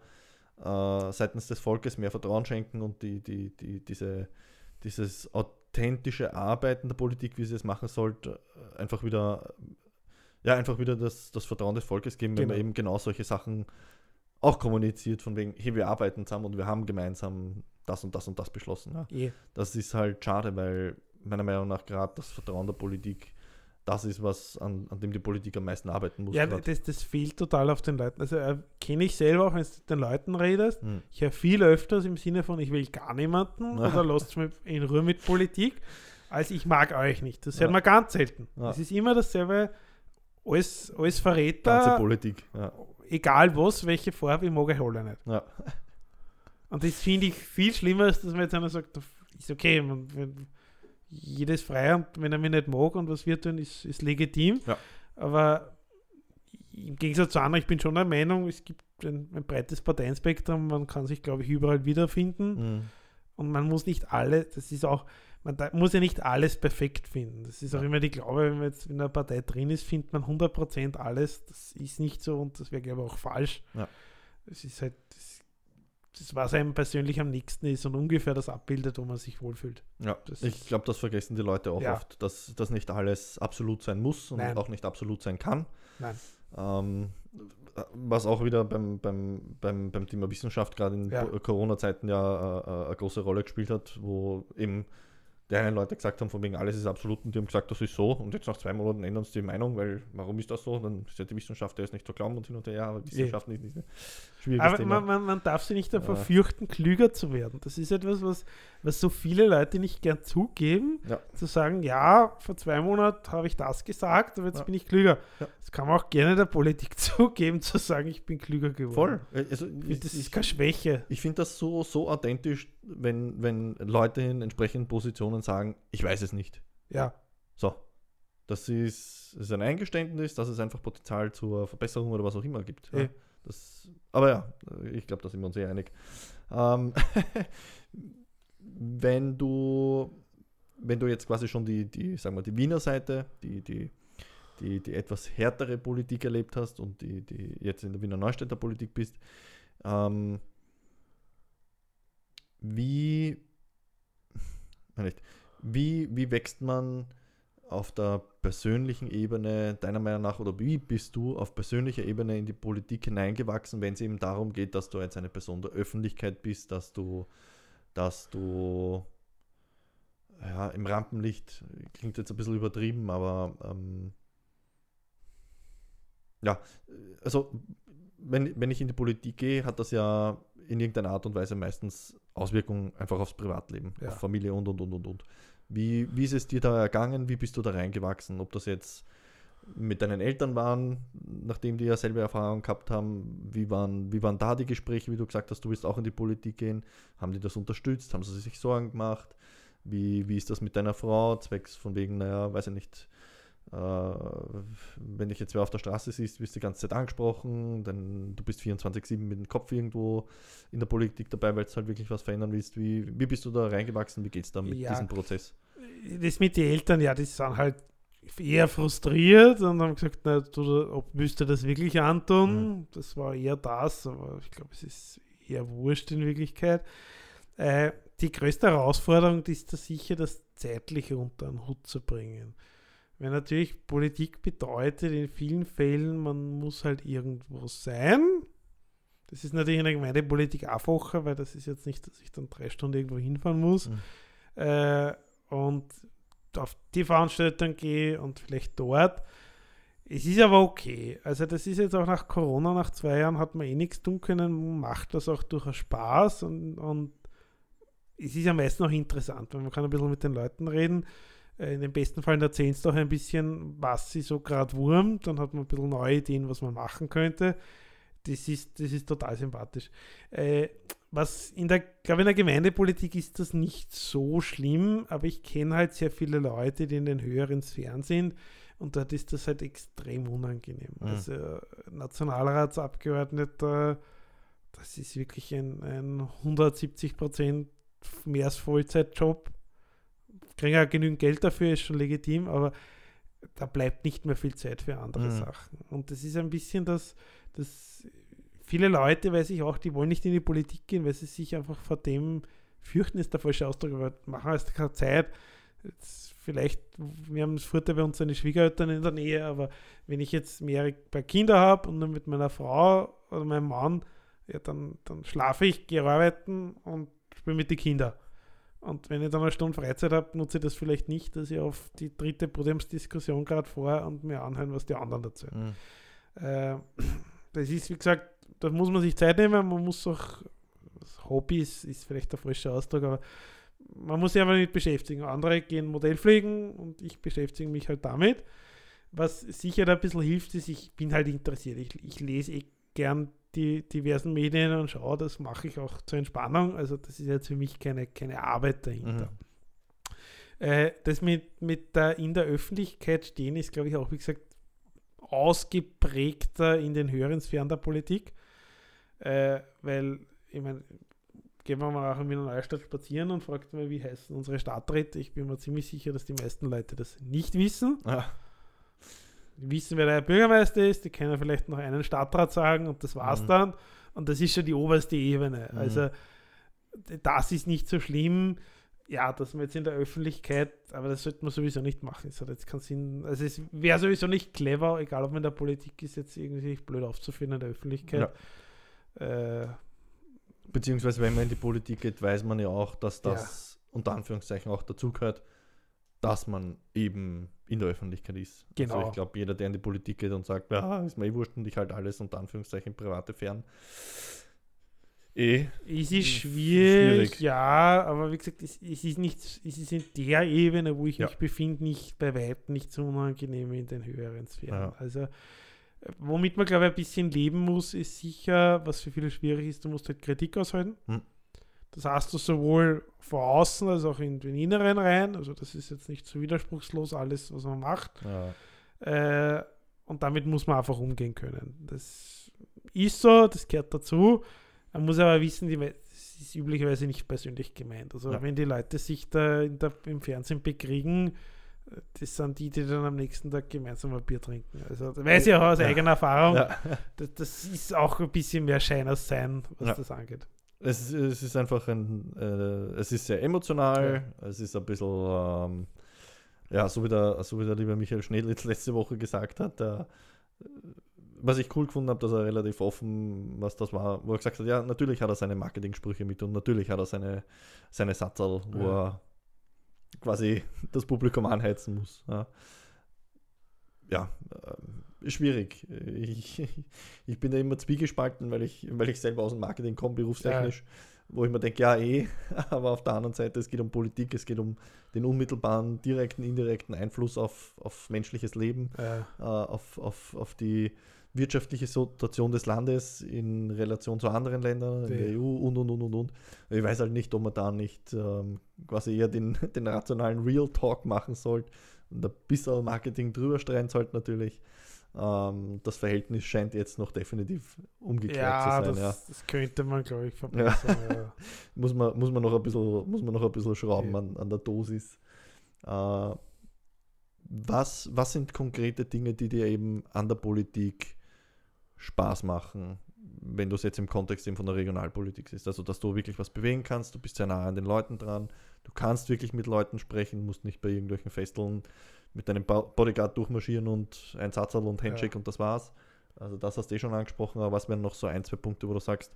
äh, seitens des Volkes mehr Vertrauen schenken und die, die, die, diese, dieses authentische Arbeiten der Politik, wie sie es machen sollte, einfach wieder, ja, einfach wieder das, das Vertrauen des Volkes geben, wenn man Genau. eben genau solche Sachen auch kommuniziert, von wegen, hey, wir arbeiten zusammen und wir haben gemeinsam das und das und das beschlossen. Ja eh. das ist halt schade, weil meiner Meinung nach gerade das Vertrauen der Politik das ist, was an, an dem die Politik am meisten arbeiten muss. Ja, grad. das, das fehlt total auf den Leuten. Also äh, kenne ich selber auch, wenn du mit den Leuten redest. Hm. Ich höre viel öfters im Sinne von, ich will gar niemanden Ja. oder lasst mich in Ruhe mit Politik, als ich mag euch nicht. Das hört Ja. man ganz selten. Ja. Es ist immer dasselbe, alles, alles Ganze Verräter, Politik. Ja. Egal was, welche Farbe, ich mag euch alle nicht. Ja. Und das finde ich viel schlimmer, als dass man jetzt einer sagt, ist okay, man, wenn, jedes frei und wenn er mich nicht mag und was wir tun, ist, ist legitim. Ja. Aber im Gegensatz zu anderen, ich bin schon der Meinung, es gibt ein, ein breites Parteienspektrum, man kann sich, glaube ich, überall wiederfinden Hm. und man muss nicht alle, das ist auch, man muss ja nicht alles perfekt finden. Das ist auch immer die Glaube, wenn man jetzt in einer Partei drin ist, findet man 100% alles. Das ist nicht so und das wäre, glaube ich, auch falsch. Ja. Es ist halt das, das, was einem persönlich am nächsten ist und ungefähr das abbildet, wo man sich wohlfühlt. Ja. Das Ich glaube, das vergessen die Leute auch Ja. oft, dass das nicht alles absolut sein muss und Nein. auch nicht absolut sein kann. Nein. Ähm, was auch wieder beim, beim, beim, beim Thema Wissenschaft gerade in Ja. Corona-Zeiten ja äh, äh, eine große Rolle gespielt hat, wo eben die einen Leute gesagt haben, von wegen alles ist absolut und die haben gesagt, das ist so und jetzt nach zwei Monaten ändern sie die Meinung, weil warum ist das so? Dann ist ja die Wissenschaft, der ist nicht zu glauben und hin und her, ja, aber Wissenschaft ist nicht ein schwieriges Aber Thema. man, man, man darf sich nicht davor Ja. fürchten, klüger zu werden. Das ist etwas, was, was so viele Leute nicht gern zugeben, Ja. zu sagen, ja, vor zwei Monaten habe ich das gesagt, aber jetzt Ja. bin ich klüger. Ja. Das kann man auch gerne der Politik <laughs> zugeben, zu sagen, ich bin klüger geworden. Voll. Also, Ich das ist keine Schwäche. Ich finde das so, so authentisch, wenn, wenn Leute in entsprechenden Positionen sagen, ich weiß es nicht. Ja, So. Das ist, ist ein Eingeständnis, dass es einfach Potenzial zur Verbesserung oder was auch immer gibt. Ja. Das, aber ja, ich glaube, da sind wir uns eh einig. Ähm, <laughs> wenn du wenn du jetzt quasi schon die, die sagen wir, die Wiener Seite, die, die, die, die etwas härtere Politik erlebt hast und die, die jetzt in der Wiener Neustädter Politik bist, ähm, wie, wie, wie wächst man auf der persönlichen Ebene deiner Meinung nach oder wie bist du auf persönlicher Ebene in die Politik hineingewachsen, wenn es eben darum geht, dass du jetzt eine Person der Öffentlichkeit bist, dass du, dass du ja, im Rampenlicht klingt jetzt ein bisschen übertrieben, aber ähm, ja, also wenn, wenn ich in die Politik gehe, hat das ja in irgendeiner Art und Weise meistens Auswirkungen einfach aufs Privatleben, Ja. auf Familie und und und und und. Wie, wie ist es dir da ergangen? Wie bist du da reingewachsen? Ob das jetzt mit deinen Eltern waren, nachdem die ja selber Erfahrung gehabt haben. Wie waren, wie waren da die Gespräche, wie du gesagt hast, du willst auch in die Politik gehen? Haben die das unterstützt? Haben sie sich Sorgen gemacht? Wie, wie ist das mit deiner Frau? Zwecks von wegen, naja, weiß ich nicht, wenn dich jetzt wer auf der Straße siehst, wirst du die ganze Zeit angesprochen, denn du bist 24-7 mit dem Kopf irgendwo in der Politik dabei, weil du halt wirklich was verändern willst. Wie, wie bist du da reingewachsen? Wie geht es da mit Ja. diesem Prozess? Das mit den Eltern, ja, die sind halt eher frustriert und haben gesagt, na, du, ob du das wirklich antun? Mhm. Das war eher das, aber ich glaube, es ist eher wurscht in Wirklichkeit. Äh, die größte Herausforderung ist da sicher, das Zeitliche unter einen Hut zu bringen. Weil natürlich Politik bedeutet in vielen Fällen, man muss halt irgendwo sein. Das ist natürlich in der Gemeindepolitik einfacher, weil das ist jetzt nicht, dass ich dann drei Stunden irgendwo hinfahren muss. Mhm. Äh, und auf die Veranstaltung gehe und vielleicht dort. Es ist aber okay. Also das ist jetzt auch nach Corona, nach zwei Jahren hat man eh nichts tun können, macht das auch durchaus Spaß und, und es ist am meisten auch interessant, weil man kann ein bisschen mit den Leuten reden. Äh, In den besten Fällen erzählst du auch ein bisschen, was sie so gerade wurmt, dann hat man ein bisschen neue Ideen, was man machen könnte. Das ist, das ist total sympathisch. Äh, was in der, glaube in der Gemeindepolitik ist das nicht so schlimm, aber ich kenne halt sehr viele Leute, die in den höheren Sphären sind und dort ist das halt extrem unangenehm. Mhm. Also äh, Nationalratsabgeordneter, das ist wirklich ein, ein 170 Prozent mehr als Vollzeitjob. Kriegen ja genügend Geld dafür, ist schon legitim, aber da bleibt nicht mehr viel Zeit für andere Mhm. Sachen. Und das ist ein bisschen das, das viele Leute, weiß ich auch, die wollen nicht in die Politik gehen, weil sie sich einfach vor dem fürchten, ist der falsche Ausdruck, aber machen es keine Zeit. Jetzt vielleicht, wir haben das Vorteil bei uns seine Schwiegereltern in der Nähe, aber wenn ich jetzt mehrere paar Kinder habe und nur mit meiner Frau oder meinem Mann, ja, dann, dann schlafe ich, gehe arbeiten und spiele mit den Kindern. Und wenn ich dann eine Stunde Freizeit habe, nutze ich das vielleicht nicht, dass ich auf die dritte Podiumsdiskussion gerade vor und mir anhören, was die anderen dazu Mhm. äh, das ist, wie gesagt, da muss man sich Zeit nehmen, man muss auch, das Hobby ist, ist vielleicht der falsche Ausdruck, aber man muss sich einfach damit beschäftigen. Andere gehen Modellfliegen und ich beschäftige mich halt damit. Was sicher da ein bisschen hilft, ist, ich bin halt interessiert. Ich, ich lese eh gern die diversen Medien und schaue, das mache ich auch zur Entspannung. Also das ist jetzt für mich keine, keine Arbeit dahinter. Mhm. Äh, das mit, mit der in der Öffentlichkeit stehen ist, glaube ich, auch, wie gesagt, ausgeprägter in den höheren Sphären der Politik. Äh, weil, ich meine, gehen wir mal auch in Wiener Neustadt spazieren und fragt mal, wie heißen unsere Stadträte. Ich bin mir ziemlich sicher, dass die meisten Leute das nicht wissen. Ah, wissen, wer der Bürgermeister ist, die können vielleicht noch einen Stadtrat sagen und das war's Mhm. dann. Und das ist schon die oberste Ebene. Mhm. Also das ist nicht so schlimm. Ja, dass man jetzt in der Öffentlichkeit, aber das sollte man sowieso nicht machen. Es hat jetzt keinen Sinn. Also es wäre sowieso nicht clever, egal ob man in der Politik ist, jetzt irgendwie blöd aufzuführen in der Öffentlichkeit. Äh, Beziehungsweise, wenn man in die Politik geht, weiß man ja auch, dass das unter Anführungszeichen auch dazugehört, dass man eben in der Öffentlichkeit ist. Genau. Also ich glaube, jeder, der in die Politik geht und sagt, ja, ist mir eh wurscht und ich halt alles unter Anführungszeichen private fern. Eh, Es ist schwierig, schwierig. ja, aber wie gesagt, es, es ist nicht, es ist in der Ebene, wo ich Ja. mich befinde, nicht bei weitem nicht so unangenehm in den höheren Sphären. Ja. Also, äh, womit man, glaube ich, ein bisschen leben muss, ist sicher, was für viele schwierig ist, du musst halt Kritik aushalten. Hm. Das hast du sowohl von außen als auch in den Inneren rein. Also, das ist jetzt nicht so widerspruchslos alles, was man macht. ja, Äh, und damit muss man einfach umgehen können. Das ist so, das gehört dazu. Man muss aber wissen, die, das ist üblicherweise nicht persönlich gemeint. Also Ja. wenn die Leute sich da, der im Fernsehen bekriegen, das sind die, die dann am nächsten Tag gemeinsam ein Bier trinken. Also das weiß ich auch aus Ja. eigener Erfahrung. ja. Das, das ist auch ein bisschen mehr Schein als Sein, was das angeht. Es, es ist einfach ein, äh, es ist sehr emotional, es ist ein bisschen, ähm, ja, so wie, der, so wie der liebe Michael Schnedlitz letzte Woche gesagt hat, der, äh, was ich cool gefunden habe, dass er relativ offen, was das war, wo er gesagt hat, ja, natürlich hat er seine Marketing-Sprüche mit und natürlich hat er seine, seine Satzerl, wo Ja. er quasi das Publikum anheizen muss. Ja, ja ähm, schwierig. Ich, ich bin da immer zwiegespalten, weil ich, weil ich selber aus dem Marketing komme, berufstechnisch, ja. wo ich mir denke, ja eh, <laughs> aber auf der anderen Seite, es geht um Politik, es geht um den unmittelbaren, direkten, indirekten Einfluss auf, auf menschliches Leben, ja. äh, auf, auf, auf die wirtschaftliche Situation des Landes in Relation zu anderen Ländern, in der EU und und und und und. Ich weiß halt nicht, ob man da nicht ähm, quasi eher den, <laughs> den rationalen Real Talk machen sollte und ein bisschen Marketing drüber streuen sollte natürlich. Ähm, das Verhältnis scheint jetzt noch definitiv umgekehrt ja, zu sein. Das, ja, das könnte man, glaube ich, verbessern. Ja. <laughs> Muss, man, muss, man noch ein bisschen, muss man noch ein bisschen schrauben an, an der Dosis. Äh, was, was sind konkrete Dinge, die dir eben an der Politik Spaß machen, wenn du es jetzt im Kontext eben von der Regionalpolitik siehst? Also, dass du wirklich was bewegen kannst, du bist sehr nah an den Leuten dran, du kannst wirklich mit Leuten sprechen, musst nicht bei irgendwelchen Festeln mit deinem Bodyguard durchmarschieren und ein Satz und Handshake ja. und das war's. Also das hast du eh schon angesprochen, aber was wären noch so ein, zwei Punkte, wo du sagst,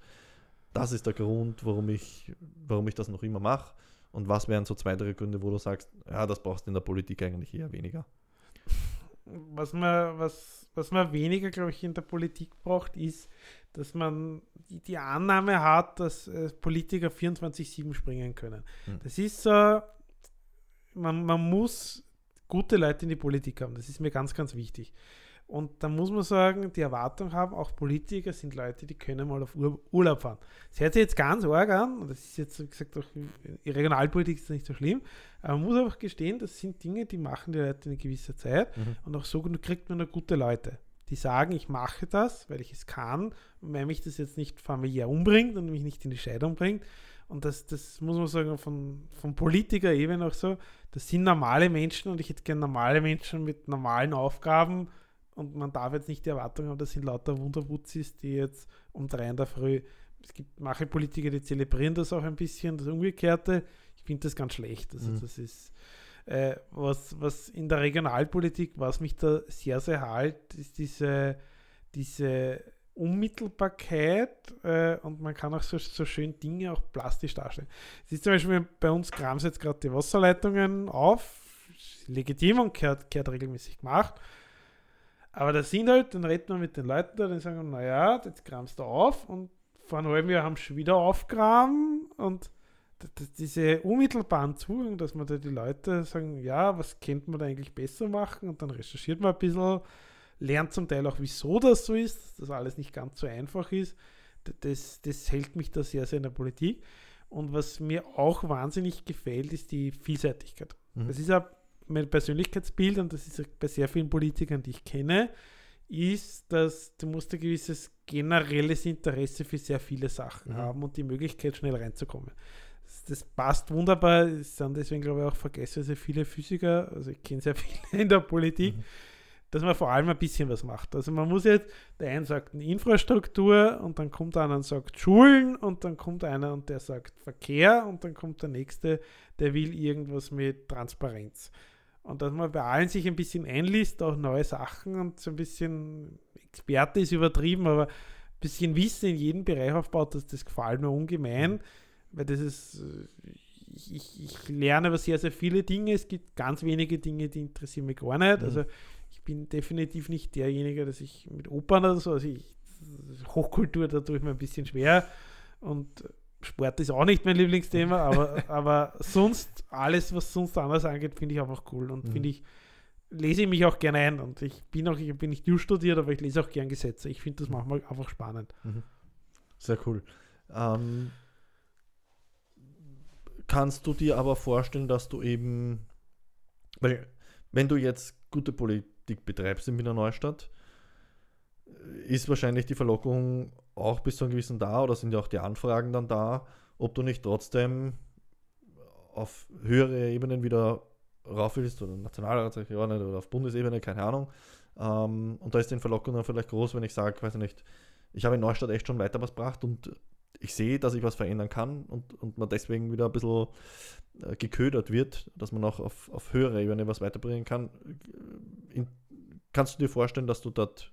das ist der Grund, warum ich, warum ich das noch immer mache? Und was wären so zwei, drei Gründe, wo du sagst, ja, das brauchst du in der Politik eigentlich eher weniger? Was man, was, was man weniger, glaube ich, in der Politik braucht, ist, dass man die, die Annahme hat, dass äh, Politiker 24-7 springen können. Hm. Das ist so, man, man muss gute Leute in die Politik haben. Das ist mir ganz, ganz wichtig. Und da muss man sagen, die Erwartung haben, auch Politiker sind Leute, die können mal auf Ur Urlaub fahren. Das hört sich jetzt ganz arg an, und das ist jetzt, wie gesagt, auch in Regionalpolitik ist nicht so schlimm, aber man muss einfach gestehen, das sind Dinge, die machen die Leute in einer gewissen Zeit mhm. und auch so kriegt man da gute Leute, die sagen, ich mache das, weil ich es kann und weil mich das jetzt nicht familiär umbringt und mich nicht in die Scheidung bringt, und das, das muss man sagen, von, von Politiker-Ebene auch so, das sind normale Menschen und ich hätte gerne normale Menschen mit normalen Aufgaben und man darf jetzt nicht die Erwartung haben, das sind lauter Wunderwutzis, die jetzt um drei in der Früh, es gibt manche Politiker, die zelebrieren das auch ein bisschen, das Umgekehrte. Ich finde das ganz schlecht. Also mhm. das ist äh, was, was in der Regionalpolitik, was mich da sehr, sehr halt, ist diese, diese Unmittelbarkeit äh, und man kann auch so, so schön Dinge auch plastisch darstellen. Es ist zum Beispiel bei uns graben jetzt gerade die Wasserleitungen auf, legitim und gehört, gehört regelmäßig gemacht. Aber das sind halt, dann redet man mit den Leuten da, die sagen, naja, jetzt kramst du auf und vor einem halben Jahr haben sie wieder aufgraben und diese unmittelbaren Zugang, dass man da die Leute sagen, ja, was könnte man da eigentlich besser machen und dann recherchiert man ein bisschen lernt zum Teil auch, wieso das so ist, dass alles nicht ganz so einfach ist. Das, das hält mich da sehr, sehr in der Politik. Und was mir auch wahnsinnig gefällt, ist die Vielseitigkeit. Mhm. Das ist ja mein Persönlichkeitsbild und das ist bei sehr vielen Politikern, die ich kenne, ist, dass du musst ein gewisses generelles Interesse für sehr viele Sachen mhm. haben und die Möglichkeit, schnell reinzukommen. Das, das passt wunderbar. Es sind deswegen, glaube ich, auch vergessen sehr viele Physiker, also ich kenne sehr <laughs> viele in der Politik. Mhm dass man vor allem ein bisschen was macht. Also man muss jetzt, der eine sagt eine Infrastruktur und dann kommt einer und sagt Schulen und dann kommt einer und der sagt Verkehr und dann kommt der nächste, der will irgendwas mit Transparenz. Und dass man bei allen sich ein bisschen einliest, auch neue Sachen und so ein bisschen Experte ist übertrieben, aber ein bisschen Wissen in jedem Bereich aufbaut, das, das gefällt mir ungemein, weil das ist, ich, ich, ich lerne aber sehr, sehr viele Dinge. Es gibt ganz wenige Dinge, die interessieren mich gar nicht. Mhm. Also bin definitiv nicht derjenige, dass ich mit Opern oder so, also ich, Hochkultur, da tue ich mir ein bisschen schwer und Sport ist auch nicht mein Lieblingsthema, <laughs> aber, aber sonst, alles, was sonst anders angeht, finde ich einfach cool und mhm. finde ich, lese ich mich auch gerne ein und ich bin auch, ich bin nicht jus studiert, aber ich lese auch gern Gesetze. Ich finde das manchmal einfach spannend. Mhm. Sehr cool. Ähm, kannst du dir aber vorstellen, dass du eben, weil wenn du jetzt gute Politik Politik betreibst in Wiener Neustadt, ist wahrscheinlich die Verlockung auch bis zu einem gewissen da oder sind ja auch die Anfragen dann da, ob du nicht trotzdem auf höhere Ebenen wieder rauf willst oder Nationalratsabgeordnete oder auf Bundesebene, keine Ahnung. Ähm, und da ist die Verlockung dann vielleicht groß, wenn ich sage, weiß ich nicht, ich habe in Neustadt echt schon weiter was gebracht und ich sehe, dass ich was verändern kann und, und man deswegen wieder ein bisschen äh, geködert wird, dass man auch auf, auf höherer Ebene was weiterbringen kann. In, kannst du dir vorstellen, dass du dort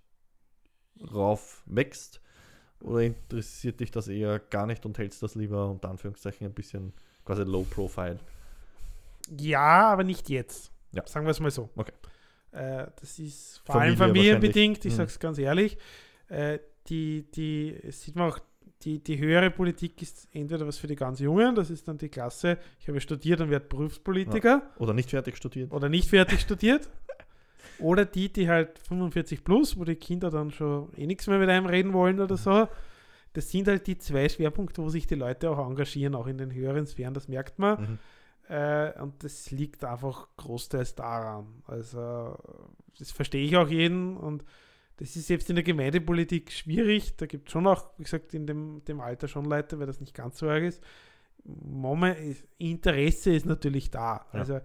rauf wächst? Oder interessiert dich das eher gar nicht und hältst das lieber unter Anführungszeichen ein bisschen quasi low profile? Ja, aber nicht jetzt. Ja. Sagen wir es mal so. Okay. Äh, das ist vor allem familienbedingt, ich Hm. sage es ganz ehrlich. Äh, die, die, sieht man auch, die, die höhere Politik ist entweder was für die ganz Jungen, das ist dann die Klasse, ich habe studiert und werde Berufspolitiker Oder nicht fertig studiert. oder nicht fertig studiert. Oder die, die halt 45 plus, wo die Kinder dann schon eh nichts mehr mit einem reden wollen oder so. Das sind halt die zwei Schwerpunkte, wo sich die Leute auch engagieren, auch in den höheren Sphären, das merkt man. Mhm. Äh, und das liegt einfach großteils daran. Also, das verstehe ich auch jeden und das ist selbst in der Gemeindepolitik schwierig. Da gibt es schon auch, wie gesagt, in dem, dem Alter schon Leute, weil das nicht ganz so arg ist. Moment, ist, Interesse ist natürlich da. Ja. Also, äh,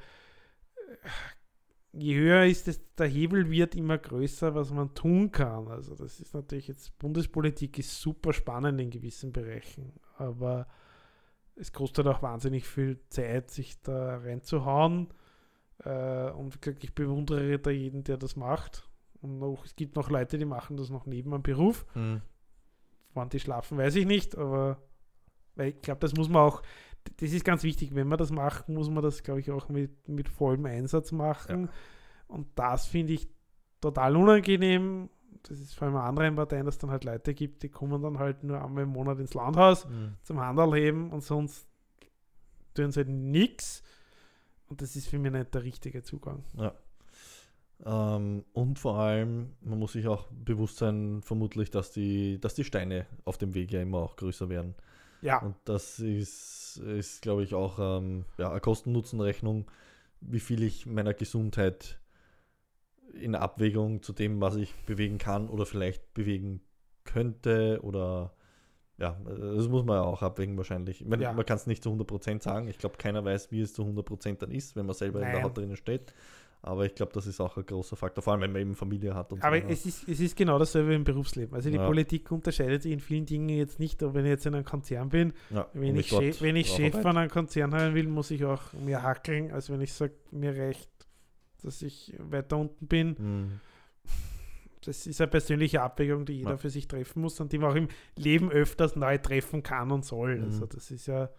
je höher ist es, der Hebel wird immer größer, was man tun kann. Also, das ist natürlich jetzt, Bundespolitik ist super spannend in gewissen Bereichen, aber es kostet auch wahnsinnig viel Zeit, sich da reinzuhauen. Äh, und ich bewundere da jeden, der das macht. Und noch, es gibt noch Leute, die machen das noch neben einem Beruf. Mhm. Wann die schlafen, weiß ich nicht, aber weil ich glaube, das muss man auch, das ist ganz wichtig, wenn man das macht, muss man das, glaube ich, auch mit, mit vollem Einsatz machen. Und das finde ich total unangenehm. Das ist vor allem anderen Parteien, dass es dann halt Leute gibt, die kommen dann halt nur einmal im Monat ins Landhaus Mhm. zum Handel heben und sonst tun sie halt nichts. Und das ist für mich nicht der richtige Zugang. Ähm, und vor allem, man muss sich auch bewusst sein, vermutlich, dass die, dass die Steine auf dem Weg ja immer auch größer werden. Ja, Und das ist, ist glaube ich, auch ähm, ja, eine Kosten-Nutzen-Rechnung, wie viel ich meiner Gesundheit in Abwägung zu dem, was ich bewegen kann oder vielleicht bewegen könnte oder ja, das muss man ja auch abwägen wahrscheinlich. Ich meine, Ja. Man kann es nicht zu 100% sagen. Ich glaube, keiner weiß, wie es zu 100% dann ist, wenn man selber in der Nein. Haut drinnen steht. Aber ich glaube, das ist auch ein großer Faktor, vor allem wenn man eben Familie hat und aber so. es ist, es ist genau dasselbe im Berufsleben. Also die Ja. Politik unterscheidet sich in vielen Dingen jetzt nicht, ob wenn ich jetzt in einem Konzern bin, ja, wenn ich, Chef, wenn ich Chef von einem Konzern haben will, muss ich auch mehr hackeln, als wenn ich sage, mir reicht, dass ich weiter unten bin. Mhm. Das ist eine persönliche Abwägung, die jeder Ja. für sich treffen muss und die man auch im Leben öfters neu treffen kann und soll. Mhm. Also das ist ja,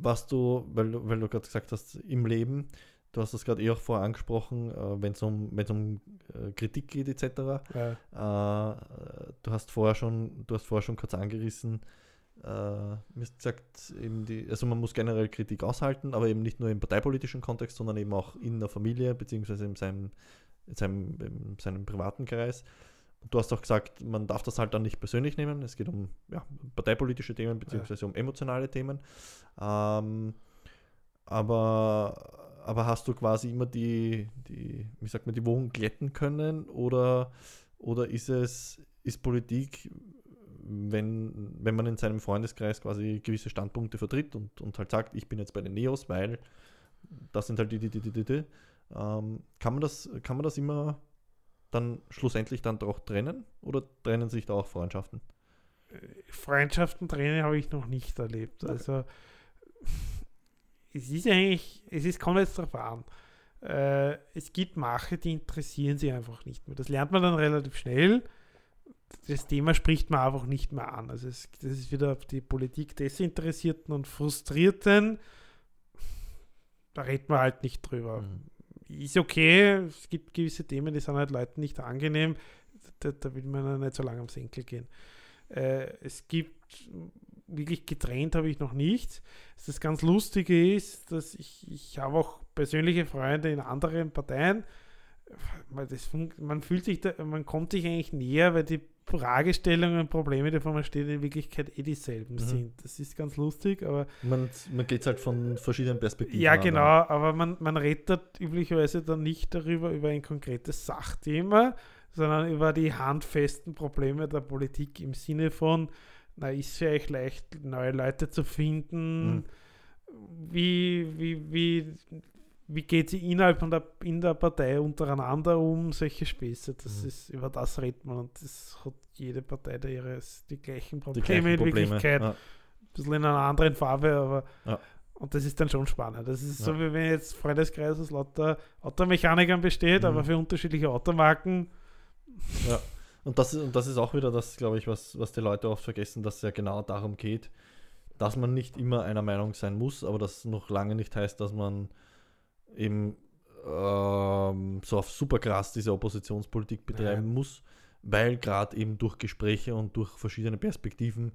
was du, weil du, weil du gerade gesagt hast, im Leben, du hast das gerade eh auch vorher angesprochen, äh, wenn es um, wenn's um äh, Kritik geht etc. äh, Äh, du hast vorher schon, du hast vorher schon kurz angerissen, äh, gesagt, eben die, also man muss generell Kritik aushalten, aber eben nicht nur im parteipolitischen Kontext, sondern eben auch in der Familie, beziehungsweise in seinem, in seinem, in seinem privaten Kreis. Du hast auch gesagt, man darf das halt dann nicht persönlich nehmen. Es geht um ja, parteipolitische Themen, beziehungsweise um emotionale Themen. Ähm, aber, aber hast du quasi immer die, die, wie sagt man, die Wogen glätten können oder, oder ist es, ist Politik, wenn, wenn man in seinem Freundeskreis quasi gewisse Standpunkte vertritt und, und halt sagt, ich bin jetzt bei den Neos, weil das sind halt die, die, die, die, die, die ähm, kann, man das, kann man das immer dann schlussendlich dann doch trennen oder trennen sich da auch Freundschaften? Freundschaften trennen habe ich noch nicht erlebt. Okay. Also es ist eigentlich, es ist, kommt jetzt darauf an. Äh, es gibt Mache, die interessieren sie einfach nicht mehr. Das lernt man dann relativ schnell. Das Thema spricht man einfach nicht mehr an. Also es, das ist wieder die Politik Desinteressierten und Frustrierten. Da redet man halt nicht drüber. Mhm. Ist okay, es gibt gewisse Themen, die sind halt Leuten nicht angenehm. Da, da will man ja nicht so lange am Senkel gehen. Äh, es gibt wirklich getrennt habe ich noch nicht. Das ganz Lustige ist, dass ich, ich habe auch persönliche Freunde in anderen Parteien. Man, das, man fühlt sich da, man kommt sich eigentlich näher, weil die Fragestellungen und Probleme, die vor man steht, in Wirklichkeit eh dieselben Mhm. sind. Das ist ganz lustig, aber Man, man geht halt von verschiedenen Perspektiven. ja, an. genau, aber man, man redet üblicherweise dann nicht darüber, über ein konkretes Sachthema, sondern über die handfesten Probleme der Politik im Sinne von, na, ist es vielleicht leicht, neue Leute zu finden? Wie, wie, wie, wie geht sie innerhalb von der, in der Partei untereinander um? Solche Späße, das Mhm. ist, über das redet man und das hat jede Partei da ihre, die gleichen Die Probleme gleichen in Probleme. Wirklichkeit Ja. ein bisschen in einer anderen Farbe, aber Ja. und das ist dann schon spannend. Das ist so, Ja. wie wenn jetzt Freundeskreis aus lauter Automechanikern besteht, Mhm. aber für unterschiedliche Automarken. Ja. Und das, ist, und das ist auch wieder das, glaube ich, was, was die Leute oft vergessen, dass es ja genau darum geht, dass man nicht immer einer Meinung sein muss, aber das noch lange nicht heißt, dass man eben ähm, so auf super krass diese Oppositionspolitik betreiben Ja. muss, weil gerade eben durch Gespräche und durch verschiedene Perspektiven,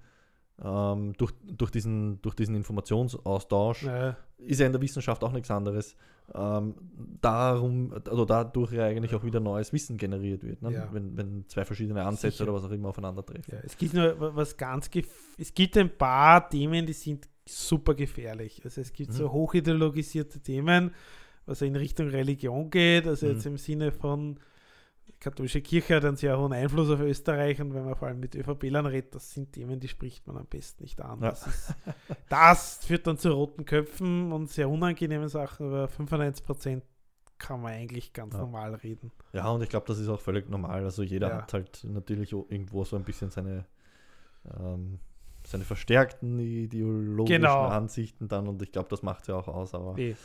ähm, durch, durch, diesen, durch diesen Informationsaustausch, Naja, ist ja in der Wissenschaft auch nichts anderes, ähm, darum, also dadurch ja eigentlich auch wieder neues Wissen generiert wird, ne? Ja. wenn, wenn zwei verschiedene Ansätze Sicher. oder was auch immer aufeinandertreffen. ja, es gibt nur wa- was ganz es gibt ein paar Themen, die sind super gefährlich. Also es gibt Mhm. so hochideologisierte Themen, was in Richtung Religion geht, also Mhm. jetzt im Sinne von katholische Kirche hat einen sehr hohen Einfluss auf Österreich und wenn man vor allem mit ÖVP-Lern redet, das sind Themen, die spricht man am besten nicht an. Ja. Das, ist, das führt dann zu roten Köpfen und sehr unangenehmen Sachen, aber 95% kann man eigentlich ganz Ja. normal reden. Ja, und ich glaube, das ist auch völlig normal. Also jeder Ja. hat halt natürlich irgendwo so ein bisschen seine, ähm, seine verstärkten ideologischen Genau. Ansichten dann und ich glaube, das macht ja auch aus. Aber Eh.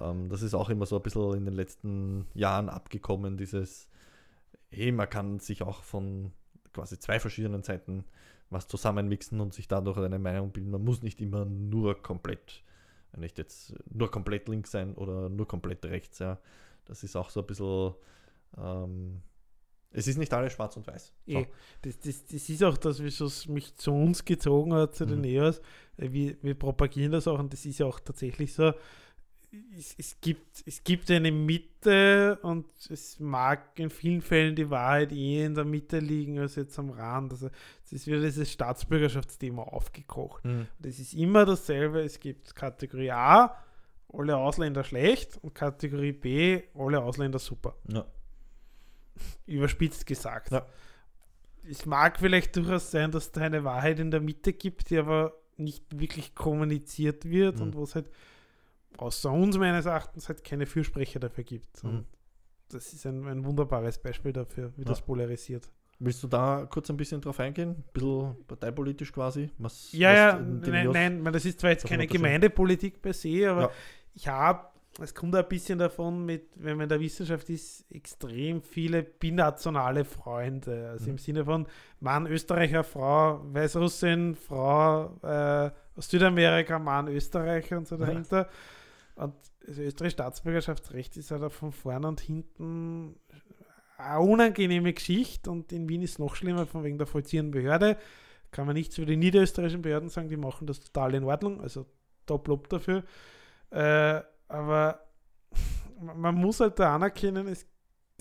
ähm, das ist auch immer so ein bisschen in den letzten Jahren abgekommen, dieses, hey, man kann sich auch von quasi zwei verschiedenen Seiten was zusammenmixen und sich dadurch eine Meinung bilden. Man muss nicht immer nur komplett, nicht jetzt nur komplett links sein oder nur komplett rechts, ja. Das ist auch so ein bisschen, ähm, es ist nicht alles schwarz und weiß. So. Eh, das, das, das ist auch das, wieso es mich zu uns gezogen hat, zu den Mhm. EOS. Äh, Wir, wir propagieren das auch und das ist ja auch tatsächlich so. Es, es, gibt, es gibt eine Mitte und es mag in vielen Fällen die Wahrheit eher in der Mitte liegen als jetzt am Rand. Also es ist wieder dieses Staatsbürgerschaftsthema aufgekocht. Mhm. Das ist immer dasselbe. Es gibt Kategorie A, alle Ausländer schlecht und Kategorie B, alle Ausländer super Ja. Überspitzt gesagt. Ja. Es mag vielleicht durchaus sein, dass da eine Wahrheit in der Mitte gibt, die aber nicht wirklich kommuniziert wird Mhm. und wo es halt außer uns meines Erachtens halt keine Fürsprecher dafür gibt. Mhm. Und das ist ein, ein wunderbares Beispiel dafür, wie Ja. das polarisiert. Willst du da kurz ein bisschen drauf eingehen? Ein bisschen parteipolitisch quasi? Was, Ja, was ja, nein, nein, das ist zwar jetzt keine? Gemeindepolitik per se, aber Ja. ich habe, es kommt ein bisschen davon mit, wenn man in der Wissenschaft ist, extrem viele binationale Freunde. Also Mhm. im Sinne von Mann Österreicher, Frau Weißrussin, Frau äh, aus Südamerika, Mann Österreicher und so Ja. dahinter. Und das österreichische Staatsbürgerschaftsrecht ist halt auch von vorn und hinten eine unangenehme Geschichte und in Wien ist es noch schlimmer, von wegen der vollziehenden Behörde. Kann man nichts über die niederösterreichischen Behörden sagen, die machen das total in Ordnung, also top Lob dafür. Äh, aber <laughs> man muss halt da anerkennen, es,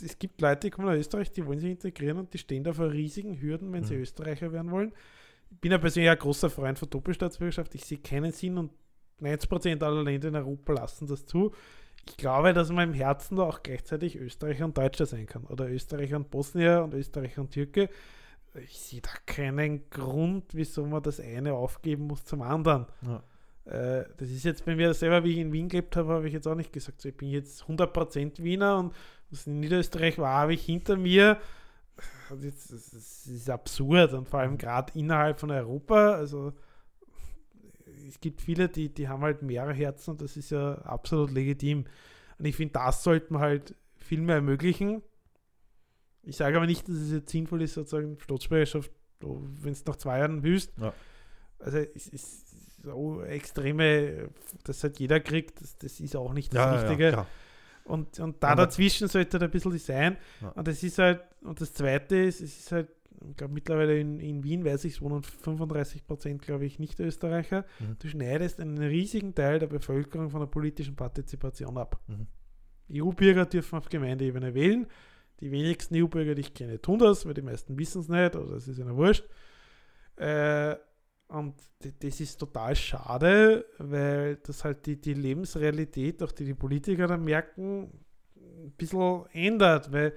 es gibt Leute, die kommen nach Österreich, die wollen sich integrieren und die stehen da vor riesigen Hürden, wenn sie Mhm. Österreicher werden wollen. Ich bin ja persönlich ein großer Freund von Doppelstaatsbürgerschaft. Ich sehe keinen Sinn und 90% aller Länder in Europa lassen das zu. Ich glaube, dass man im Herzen da auch gleichzeitig Österreicher und Deutscher sein kann. Oder Österreicher und Bosnier und Österreicher und Türke. Ich sehe da keinen Grund, wieso man das eine aufgeben muss zum anderen. Ja. Äh, das ist jetzt bei mir selber, wie ich in Wien gelebt habe, habe ich jetzt auch nicht gesagt, so, ich bin jetzt 100% Wiener und was in Niederösterreich war, habe ich hinter mir. Jetzt, das, ist absurd und vor allem gerade innerhalb von Europa. Also es gibt viele, die, die haben halt mehrere Herzen und das ist ja absolut legitim. Und ich finde, das sollten wir halt viel mehr ermöglichen. Ich sage aber nicht, dass es jetzt sinnvoll ist, sozusagen Staatsbürgerschaft, wenn es nach zwei Jahren willst. Ja. Also es ist so extreme, das halt jeder kriegt, das, das ist auch nicht das Ja, Richtige. ja. Und, und da dazwischen sollte ein bisschen sein. Und das ist halt, und das zweite ist, es ist halt, ich glaube mittlerweile in, in Wien, weiß ich, es wohnen 35 Prozent, glaube ich, Nicht-Österreicher. Mhm. Du schneidest einen riesigen Teil der Bevölkerung von der politischen Partizipation ab. Mhm. EU-Bürger dürfen auf Gemeindeebene wählen. Die wenigsten EU-Bürger, die ich kenne, tun das, weil die meisten wissen es nicht oder es ist ihnen wurscht. Äh, und das ist total schade, weil das halt die, die Lebensrealität, auch die die Politiker dann merken, ein bisschen ändert, weil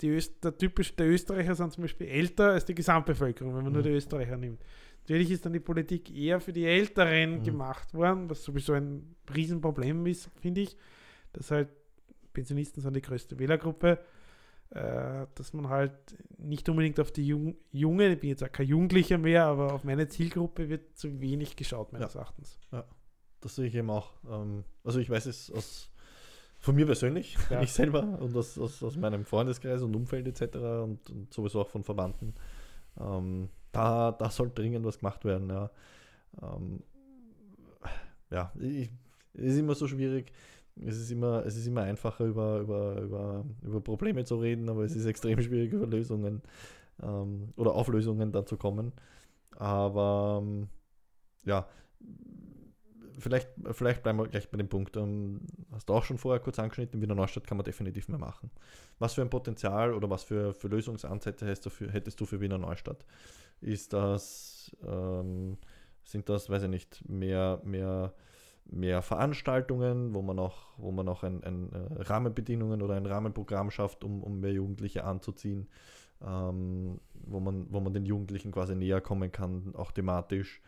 die Öst der, typisch, der Österreicher sind zum Beispiel älter als die Gesamtbevölkerung, wenn man nur Mhm. die Österreicher nimmt. Natürlich ist dann die Politik eher für die Älteren Mhm. gemacht worden, was sowieso ein Riesenproblem ist, finde ich. Dass halt Pensionisten sind die größte Wählergruppe, äh, dass man halt nicht unbedingt auf die Jung Junge, ich bin jetzt auch kein Jugendlicher mehr, aber auf meine Zielgruppe wird zu wenig geschaut, meines Erachtens. Das sehe ich eben auch. Ähm, also ich weiß es aus von mir persönlich, Ja. <laughs> ich selber und aus, aus, aus meinem Freundeskreis und Umfeld etc. Und, und sowieso auch von Verwandten. Ähm, da, da soll dringend was gemacht werden, ja. Ähm, ja, ich, es ist immer so schwierig. Es ist immer, es ist immer einfacher, über, über, über, über Probleme zu reden, aber es ist extrem schwierig, über Lösungen ähm, oder Auflösungen dann zu kommen. Aber ähm, ja, vielleicht, vielleicht bleiben wir gleich bei dem Punkt. Ähm, hast du auch schon vorher kurz angeschnitten, in Wiener Neustadt kann man definitiv mehr machen. Was für ein Potenzial oder was für, für Lösungsansätze hättest du, für, hättest du für Wiener Neustadt? Ist das, ähm, sind das, weiß ich nicht, mehr, mehr, mehr Veranstaltungen, wo man auch, wo man auch ein, ein äh, Rahmenbedingungen oder ein Rahmenprogramm schafft, um, um mehr Jugendliche anzuziehen, ähm, wo, man, wo man den Jugendlichen quasi näher kommen kann, auch thematisch.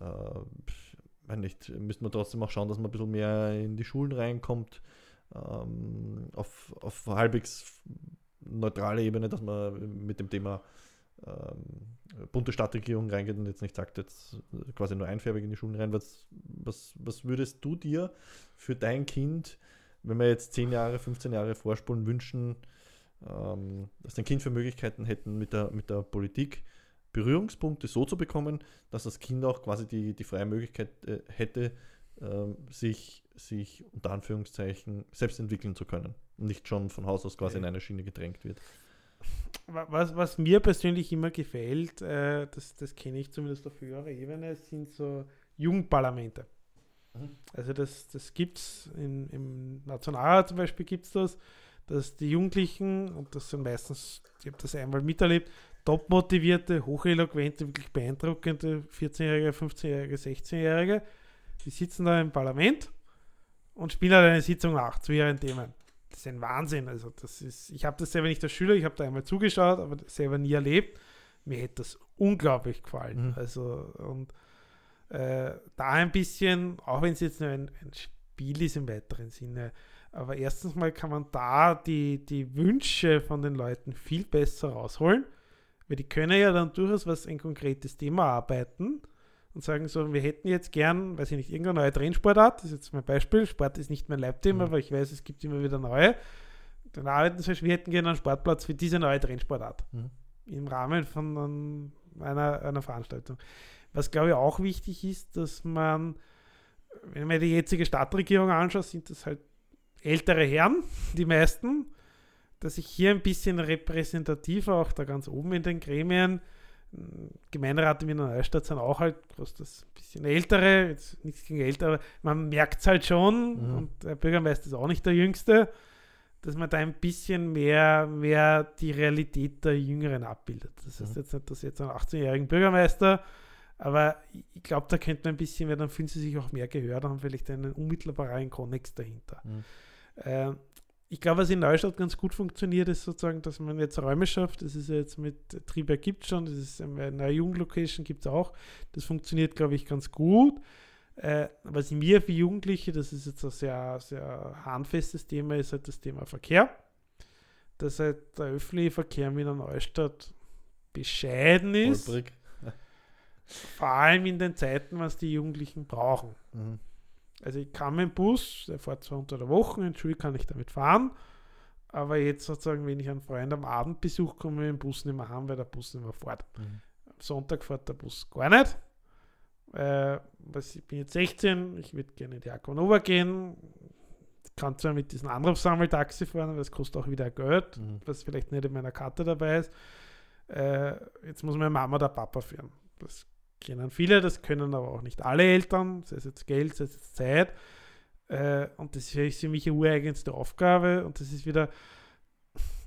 Äh, nicht, müsste man trotzdem auch schauen, dass man ein bisschen mehr in die Schulen reinkommt, ähm, auf, auf halbwegs neutrale Ebene, dass man mit dem Thema ähm, bunte Stadtregierung reingeht und jetzt nicht sagt, jetzt quasi nur einfärbig in die Schulen rein. Was, was, was würdest du dir für dein Kind, wenn wir jetzt 10 Jahre, 15 Jahre vorspulen, wünschen, ähm, dass dein Kind für Möglichkeiten hätten mit der, mit der Politik? Berührungspunkte so zu bekommen, dass das Kind auch quasi die, die freie Möglichkeit äh, hätte, äh, sich, sich unter Anführungszeichen selbst entwickeln zu können und nicht schon von Haus aus quasi in eine Schiene gedrängt wird. Was, was mir persönlich immer gefällt, äh, das, das kenne ich zumindest auf höherer Ebene, sind so Jugendparlamente. Mhm. Also das, das gibt es im Nationalrat zum Beispiel gibt es das, dass die Jugendlichen, und das sind meistens, ich habe das einmal miterlebt, top motivierte, hocheloquente, wirklich beeindruckende 14-Jährige, 15-Jährige, 16-Jährige, die sitzen da im Parlament und spielen halt eine Sitzung nach zu ihren Themen. Das ist ein Wahnsinn. Also das ist, ich habe das selber nicht als Schüler, ich habe da einmal zugeschaut, aber selber nie erlebt. Mir hätte das unglaublich gefallen. Mhm. Also und äh, da ein bisschen, auch wenn es jetzt nur ein, ein Spiel ist im weiteren Sinne, aber erstens mal kann man da die, die Wünsche von den Leuten viel besser rausholen, weil die können ja dann durchaus was ein konkretes Thema arbeiten und sagen so, wir hätten jetzt gern, weiß ich nicht, irgendeine neue Trendsportart, das ist jetzt mein Beispiel, Sport ist nicht mein Leibthema, mhm. aber ich weiß, es gibt immer wieder neue. Dann arbeiten sie, wir hätten gerne einen Sportplatz für diese neue Trendsportart mhm. im Rahmen von einer, einer Veranstaltung. Was glaube ich auch wichtig ist, dass man, wenn man die jetzige Stadtregierung anschaut, sind das halt ältere Herren, <laughs> die meisten, dass ich hier ein bisschen repräsentativer, auch da ganz oben in den Gremien, Gemeinderat in Wiener Neustadt sind auch halt, was das ein bisschen ältere, jetzt nichts gegen älter, aber man merkt es halt schon mhm. und der Bürgermeister ist auch nicht der Jüngste, dass man da ein bisschen mehr, mehr die Realität der Jüngeren abbildet. Das heißt mhm. jetzt nicht, dass jetzt einen 18-jährigen Bürgermeister, aber ich glaube, da könnte man ein bisschen mehr, dann fühlen sie sich auch mehr gehört, haben vielleicht einen unmittelbaren Konnex dahinter. Mhm. Äh, ich glaube, was in Neustadt ganz gut funktioniert, ist sozusagen, dass man jetzt Räume schafft. Das ist ja jetzt mit Triebwerk gibt es schon, das ist eine neue Jugendlocation gibt es auch. Das funktioniert, glaube ich, ganz gut. Äh, was mir für Jugendliche, das ist jetzt ein sehr, sehr handfestes Thema, ist halt das Thema Verkehr. Dass halt der öffentliche Verkehr in Wiener Neustadt bescheiden ist. Vor allem in den Zeiten, was die Jugendlichen brauchen. Mhm. Also ich kann mit dem Bus, der fährt zwar unter der Woche, in Schule kann ich damit fahren, aber jetzt sozusagen, wenn ich einen Freund am Abend besuche, komme ich mit dem Bus nicht mehr heim, weil der Bus nicht mehr fährt. Mhm. Am Sonntag fährt der Bus gar nicht. Äh, ich bin jetzt 16, ich würde gerne in die Aquanova gehen. Ich kann zwar mit diesem Anrufsammeltaxi fahren, aber das kostet auch wieder Geld, mhm. was vielleicht nicht in meiner Karte dabei ist. Äh, jetzt muss meine Mama oder Papa führen. Das kennen viele, das können aber auch nicht alle Eltern, sei es jetzt Geld, sei es jetzt Zeit. Äh, und das ist für mich eine ureigenste Aufgabe und das ist wieder,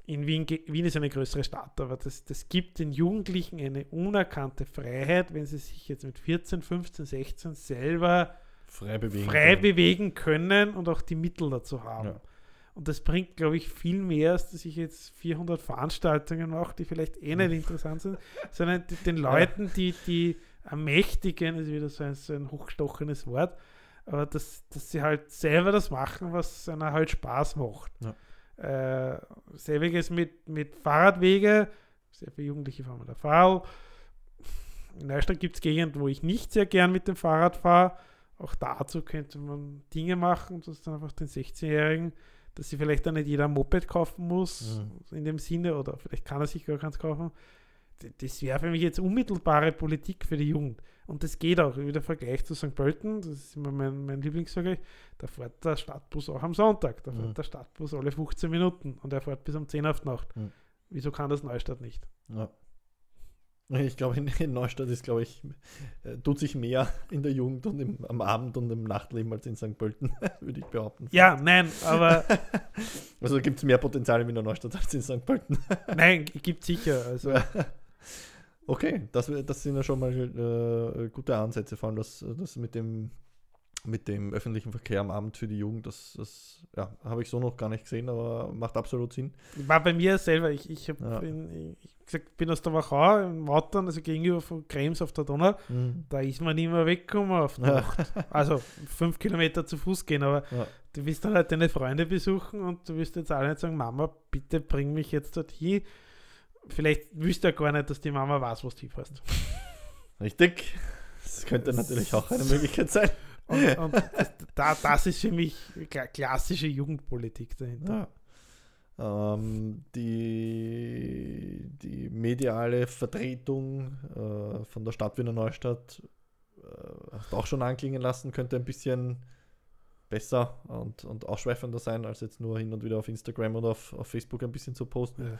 in Wien, Wien ist eine größere Stadt, aber das, das gibt den Jugendlichen eine unerkannte Freiheit, wenn sie sich jetzt mit 14, 15, 16 selber frei bewegen, frei können. bewegen können und auch die Mittel dazu haben. Ja. Und das bringt, glaube ich, viel mehr, als dass ich jetzt 400 Veranstaltungen mache, die vielleicht eh nicht interessant sind, sondern den Leuten, die, die ermächtigen, ist wieder so ein, so ein hochgestochenes Wort, aber dass, dass sie halt selber das machen, was einer halt Spaß macht. Ja. Äh, selbiges mit, mit Fahrradwege, sehr viele Jugendliche fahren mit der Fahrrad. In Neustadt gibt es Gegenden, wo ich nicht sehr gern mit dem Fahrrad fahre. Auch dazu könnte man Dinge machen, dass dann einfach den 16-Jährigen, dass sie vielleicht dann nicht jeder ein Moped kaufen muss, mhm. in dem Sinne, oder vielleicht kann er sich gar keins kaufen, das wäre für mich jetzt unmittelbare Politik für die Jugend. Und das geht auch. Wieder Vergleich zu St. Pölten, das ist immer mein, mein Lieblingsvergleich. Da fährt der Stadtbus auch am Sonntag. Da fährt Mhm. der Stadtbus alle 15 Minuten und er fährt bis um 10 auf die Nacht. Mhm. Wieso kann das Neustadt nicht? Ja. Ich glaube, in, Neustadt ist, glaube ich, äh, tut sich mehr in der Jugend und im, am Abend und im Nachtleben als in St. Pölten, <laughs> würde ich behaupten. Ja, nein, aber <laughs> Also gibt es mehr Potenzial in der Neustadt als in St. Pölten. nein, gibt sicher. Also, Okay, das, das sind ja schon mal äh, gute Ansätze, vor allem das, das mit dem mit dem öffentlichen Verkehr am Abend für die Jugend, das, das ja, habe ich so noch gar nicht gesehen, aber macht absolut Sinn. war bei mir selber, ich, ich, Ja. in, ich gesagt, bin aus der Wachau in Mautern, also gegenüber von Krems auf der Donau. Mhm. Da ist man nicht mehr weggekommen auf die Ja. Nacht. Also fünf Kilometer zu Fuß gehen, aber du willst dann halt deine Freunde besuchen und du wirst jetzt alle nicht sagen, Mama, bitte bring mich jetzt dorthin. Vielleicht wüsste er gar nicht, dass die Mama weiß, was du hast. Richtig. Das könnte natürlich auch eine Möglichkeit sein. Und, und das, da, das ist für mich kla- klassische Jugendpolitik dahinter. Ja. Ähm, die, die mediale Vertretung äh, von der Stadt Wiener Neustadt äh, hast auch schon anklingen lassen, könnte ein bisschen besser und, und ausschweifender sein, als jetzt nur hin und wieder auf Instagram oder auf, auf Facebook ein bisschen zu posten. Ja.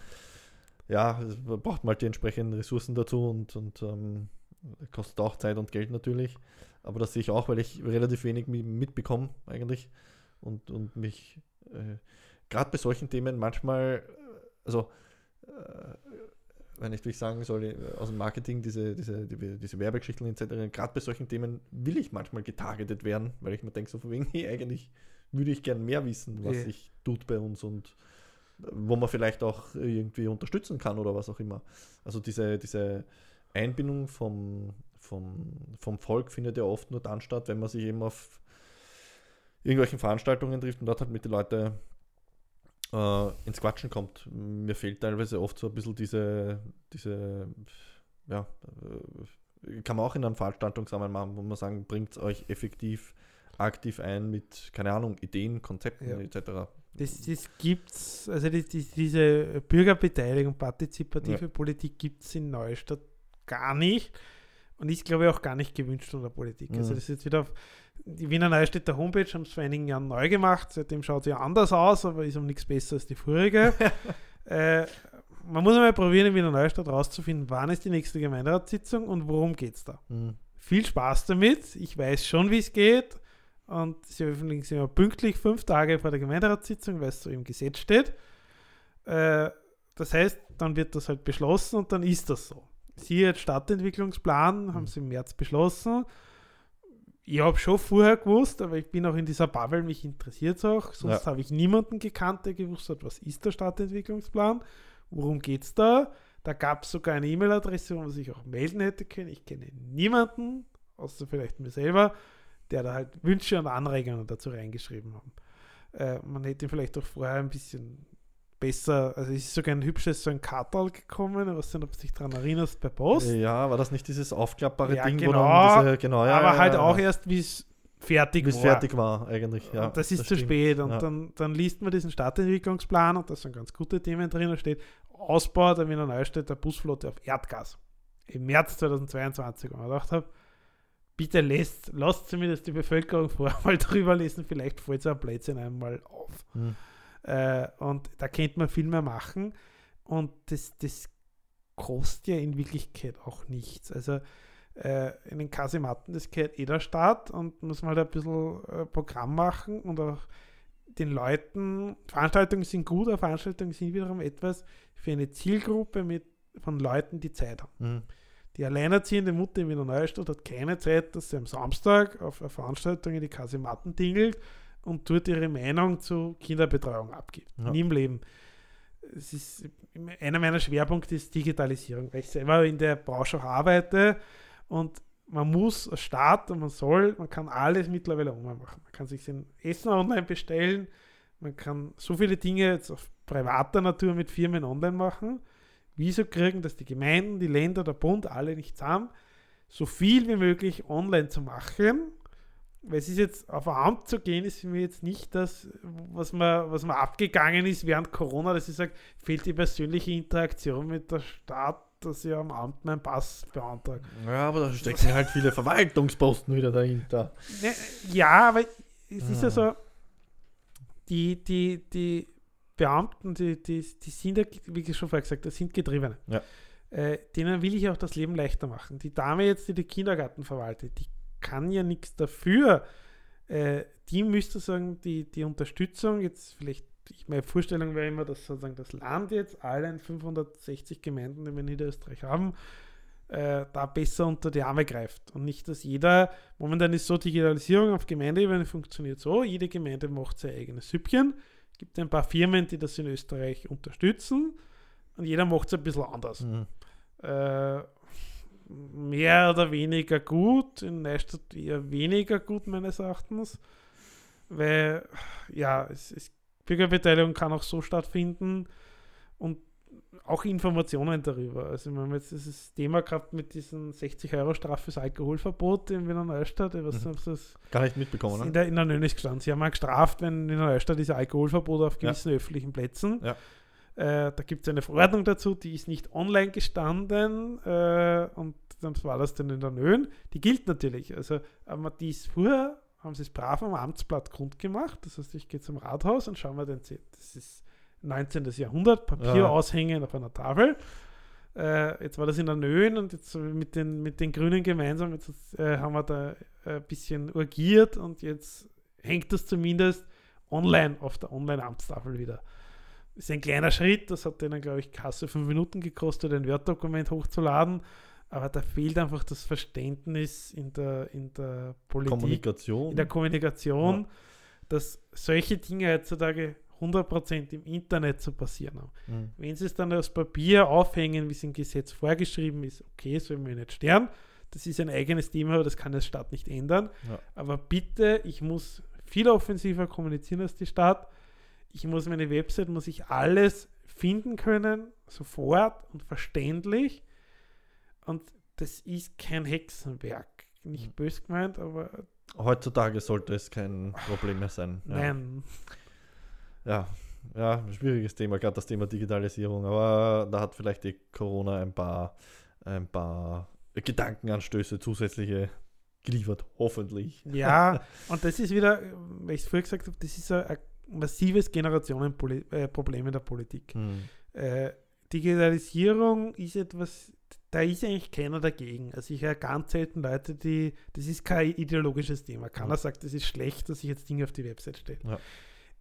Ja, es braucht mal die entsprechenden Ressourcen dazu und, und ähm, kostet auch Zeit und Geld natürlich. Aber das sehe ich auch, weil ich relativ wenig mi- mitbekomme eigentlich und, und mich äh, gerade bei solchen Themen manchmal, äh, also äh, wenn ich wirklich sagen soll, äh, aus dem Marketing, diese, diese, die, diese Werbegeschichten etc., gerade bei solchen Themen will ich manchmal getargetet werden, weil ich mir denke, so von wegen, <laughs> hey, eigentlich würde ich gern mehr wissen, was sich tut bei uns und wo man vielleicht auch irgendwie unterstützen kann oder was auch immer. Also diese, diese Einbindung vom, vom, vom Volk findet ja oft nur dann statt, wenn man sich eben auf irgendwelchen Veranstaltungen trifft und dort halt mit den Leuten äh, ins Quatschen kommt. Mir fehlt teilweise oft so ein bisschen diese, diese ja, äh, kann man auch in einem Veranstaltungsrahmen machen, wo man sagen, bringt euch effektiv aktiv ein mit, keine Ahnung, Ideen, Konzepten Ja. etc. Das, das gibt's, also die, die, diese Bürgerbeteiligung, partizipative Ja. Politik gibt es in Neustadt gar nicht und ist, glaube ich, auch gar nicht gewünscht von der Politik. Also Mhm. das ist jetzt wieder auf die Wiener Neustädter Homepage haben es vor einigen Jahren neu gemacht, seitdem schaut sie ja anders aus, aber ist um nichts besser als die vorige. <laughs> äh, man muss einmal probieren, in Wiener Neustadt rauszufinden, wann ist die nächste Gemeinderatssitzung und worum geht es da. Mhm. Viel Spaß damit, ich weiß schon, wie es geht und sie veröffentlichen sie immer pünktlich fünf Tage vor der Gemeinderatssitzung, weil es so im Gesetz steht. Äh, das heißt, dann wird das halt beschlossen und dann ist das so. Siehe jetzt Stadtentwicklungsplan, haben Mhm. sie im März beschlossen. Ich habe schon vorher gewusst, aber ich bin auch in dieser Bubble, mich interessiert es auch. Sonst Ja. habe ich niemanden gekannt, der gewusst hat, was ist der Stadtentwicklungsplan, worum geht es da. Da gab es sogar eine E-Mail-Adresse, wo man sich auch melden hätte können. Ich kenne niemanden, außer vielleicht mir selber, der da halt Wünsche und Anregungen dazu reingeschrieben haben. Äh, man hätte ihn vielleicht auch vorher ein bisschen besser, also es ist sogar ein hübsches so ein Kartal gekommen, ich weiß nicht, ob du dich daran erinnerst, bei Post. Ja, war das nicht dieses aufklappbare Ja, Ding, genau. dann diese, genau, ja, aber ja, halt auch erst, wie es fertig Wie es war. fertig war, eigentlich. Ja, und das ist zu stimmt. spät. Und dann, dann liest man diesen Stadtentwicklungsplan und da sind ganz gute Themen drin. Da steht Ausbau der Wiener Neustädter Busflotte auf Erdgas. Im März 2022. Und ich gedacht habe, bitte lässt, lasst zumindest die Bevölkerung <laughs> vorher mal drüber lesen. Vielleicht fällt so ein Blödsinn einmal auf. Hm. Äh, und da könnte man viel mehr machen. Und das, das kostet ja in Wirklichkeit auch nichts. Also äh, in den Kasematten, das gehört eh der Staat und muss man halt ein bisschen äh, Programm machen und auch den Leuten, Veranstaltungen sind gut, aber Veranstaltungen sind wiederum etwas für eine Zielgruppe mit, von Leuten, die Zeit haben. Hm. Die alleinerziehende Mutter in Wiener Neustadt hat keine Zeit, dass sie am Samstag auf eine Veranstaltung in die Kasematten tingelt und dort ihre Meinung zu Kinderbetreuung abgibt. Ja. Nie im Leben. Es ist, einer meiner Schwerpunkte ist Digitalisierung, weil ich selber in der Branche auch arbeite und man muss als Staat und man soll, man kann alles mittlerweile online machen. Man kann sich sein Essen online bestellen, man kann so viele Dinge jetzt auf privater Natur mit Firmen online machen. Wieso kriegen das die Gemeinden, die Länder, der Bund alle nicht zusammen, so viel wie möglich online zu machen? Weil es ist jetzt auf ein Amt zu gehen, ist mich jetzt nicht das, was mir, was mir abgegangen ist während Corona, dass ich sage, fehlt die persönliche Interaktion mit der Stadt dass ich am Amt meinen Pass beantrage. Ja, aber da stecken halt viele Verwaltungsposten wieder dahinter. Ne, ja, aber es ist ja Ah. so, die, die, die Beamten, die, die, die sind ja, wie ich schon vorher gesagt habe, das sind Getriebene. Ja. Äh, denen will ich auch das Leben leichter machen. Die Dame jetzt, die den Kindergarten verwaltet, die kann ja nichts dafür. Äh, die müsste sagen, die, die Unterstützung, jetzt vielleicht, ich, meine Vorstellung wäre immer, dass sozusagen das Land jetzt, allen 560 Gemeinden, die wir in Niederösterreich haben, äh, da besser unter die Arme greift. Und nicht, dass jeder, momentan ist so, Digitalisierung auf Gemeindeebene funktioniert so, jede Gemeinde macht sein eigenes Süppchen. Es gibt ein paar Firmen, die das in Österreich unterstützen und jeder macht es ein bisschen anders. Mhm. Äh, mehr oder weniger gut, in Neustadt eher weniger gut meines Erachtens, weil ja, es, es, Bürgerbeteiligung kann auch so stattfinden und auch Informationen darüber. Also wir haben jetzt dieses Thema gehabt mit diesen 60 Euro Strafe fürs Alkoholverbot in Wiener Neustadt. Nicht, Mhm. das Gar nicht mitbekommen, in ne? der, in der Nönis gestanden. Sie haben mal gestraft, wenn in Neustadt diese Alkoholverbot auf Ja. gewissen öffentlichen Plätzen. Ja. Äh, da gibt es eine Verordnung dazu, die ist nicht online gestanden äh, und dann war das dann in der Nön. Die gilt natürlich. Also, aber die ist vorher, haben sie es brav am Amtsblatt kundgemacht. Das heißt, ich gehe zum Rathaus und schaue mir den Z. Das ist 19. Jahrhundert, Papier Ja. aushängen auf einer Tafel. Äh, jetzt war das in der Nön und jetzt mit den, mit den Grünen gemeinsam jetzt, äh, haben wir da äh, ein bisschen urgiert und jetzt hängt das zumindest online auf der Online-Amtstafel wieder. Ist ein kleiner Schritt, das hat denen, glaube ich, Kasse fünf Minuten gekostet, ein Word-Dokument hochzuladen, aber da fehlt einfach das Verständnis in der, in der Politik, Kommunikation. in der Kommunikation, dass solche Dinge heutzutage 100% im Internet zu passieren haben. Mhm. Wenn sie es dann aus Papier aufhängen, wie es im Gesetz vorgeschrieben ist, okay, soll mir nicht stören. Das ist ein eigenes Thema, aber das kann der Staat nicht ändern. Ja. Aber bitte, ich muss viel offensiver kommunizieren als die Stadt. Ich muss meine Website, muss ich alles finden können, sofort und verständlich. Und das ist kein Hexenwerk. Nicht Mhm. bös gemeint, aber Heutzutage sollte es kein Problem mehr sein. Nein. Ja, ja, schwieriges Thema, gerade das Thema Digitalisierung. Aber da hat vielleicht die Corona ein paar, ein paar Gedankenanstöße zusätzliche geliefert, hoffentlich. Ja, <laughs> und das ist wieder, weil ich es vorher gesagt habe, das ist ein, ein massives Generationenproblem in der Politik. Hm. Äh, Digitalisierung ist etwas, da ist eigentlich keiner dagegen. Also ich höre ganz selten Leute, die, das ist kein ideologisches Thema. Keiner Ja. sagt, das ist schlecht, dass ich jetzt Dinge auf die Website stelle. Ja.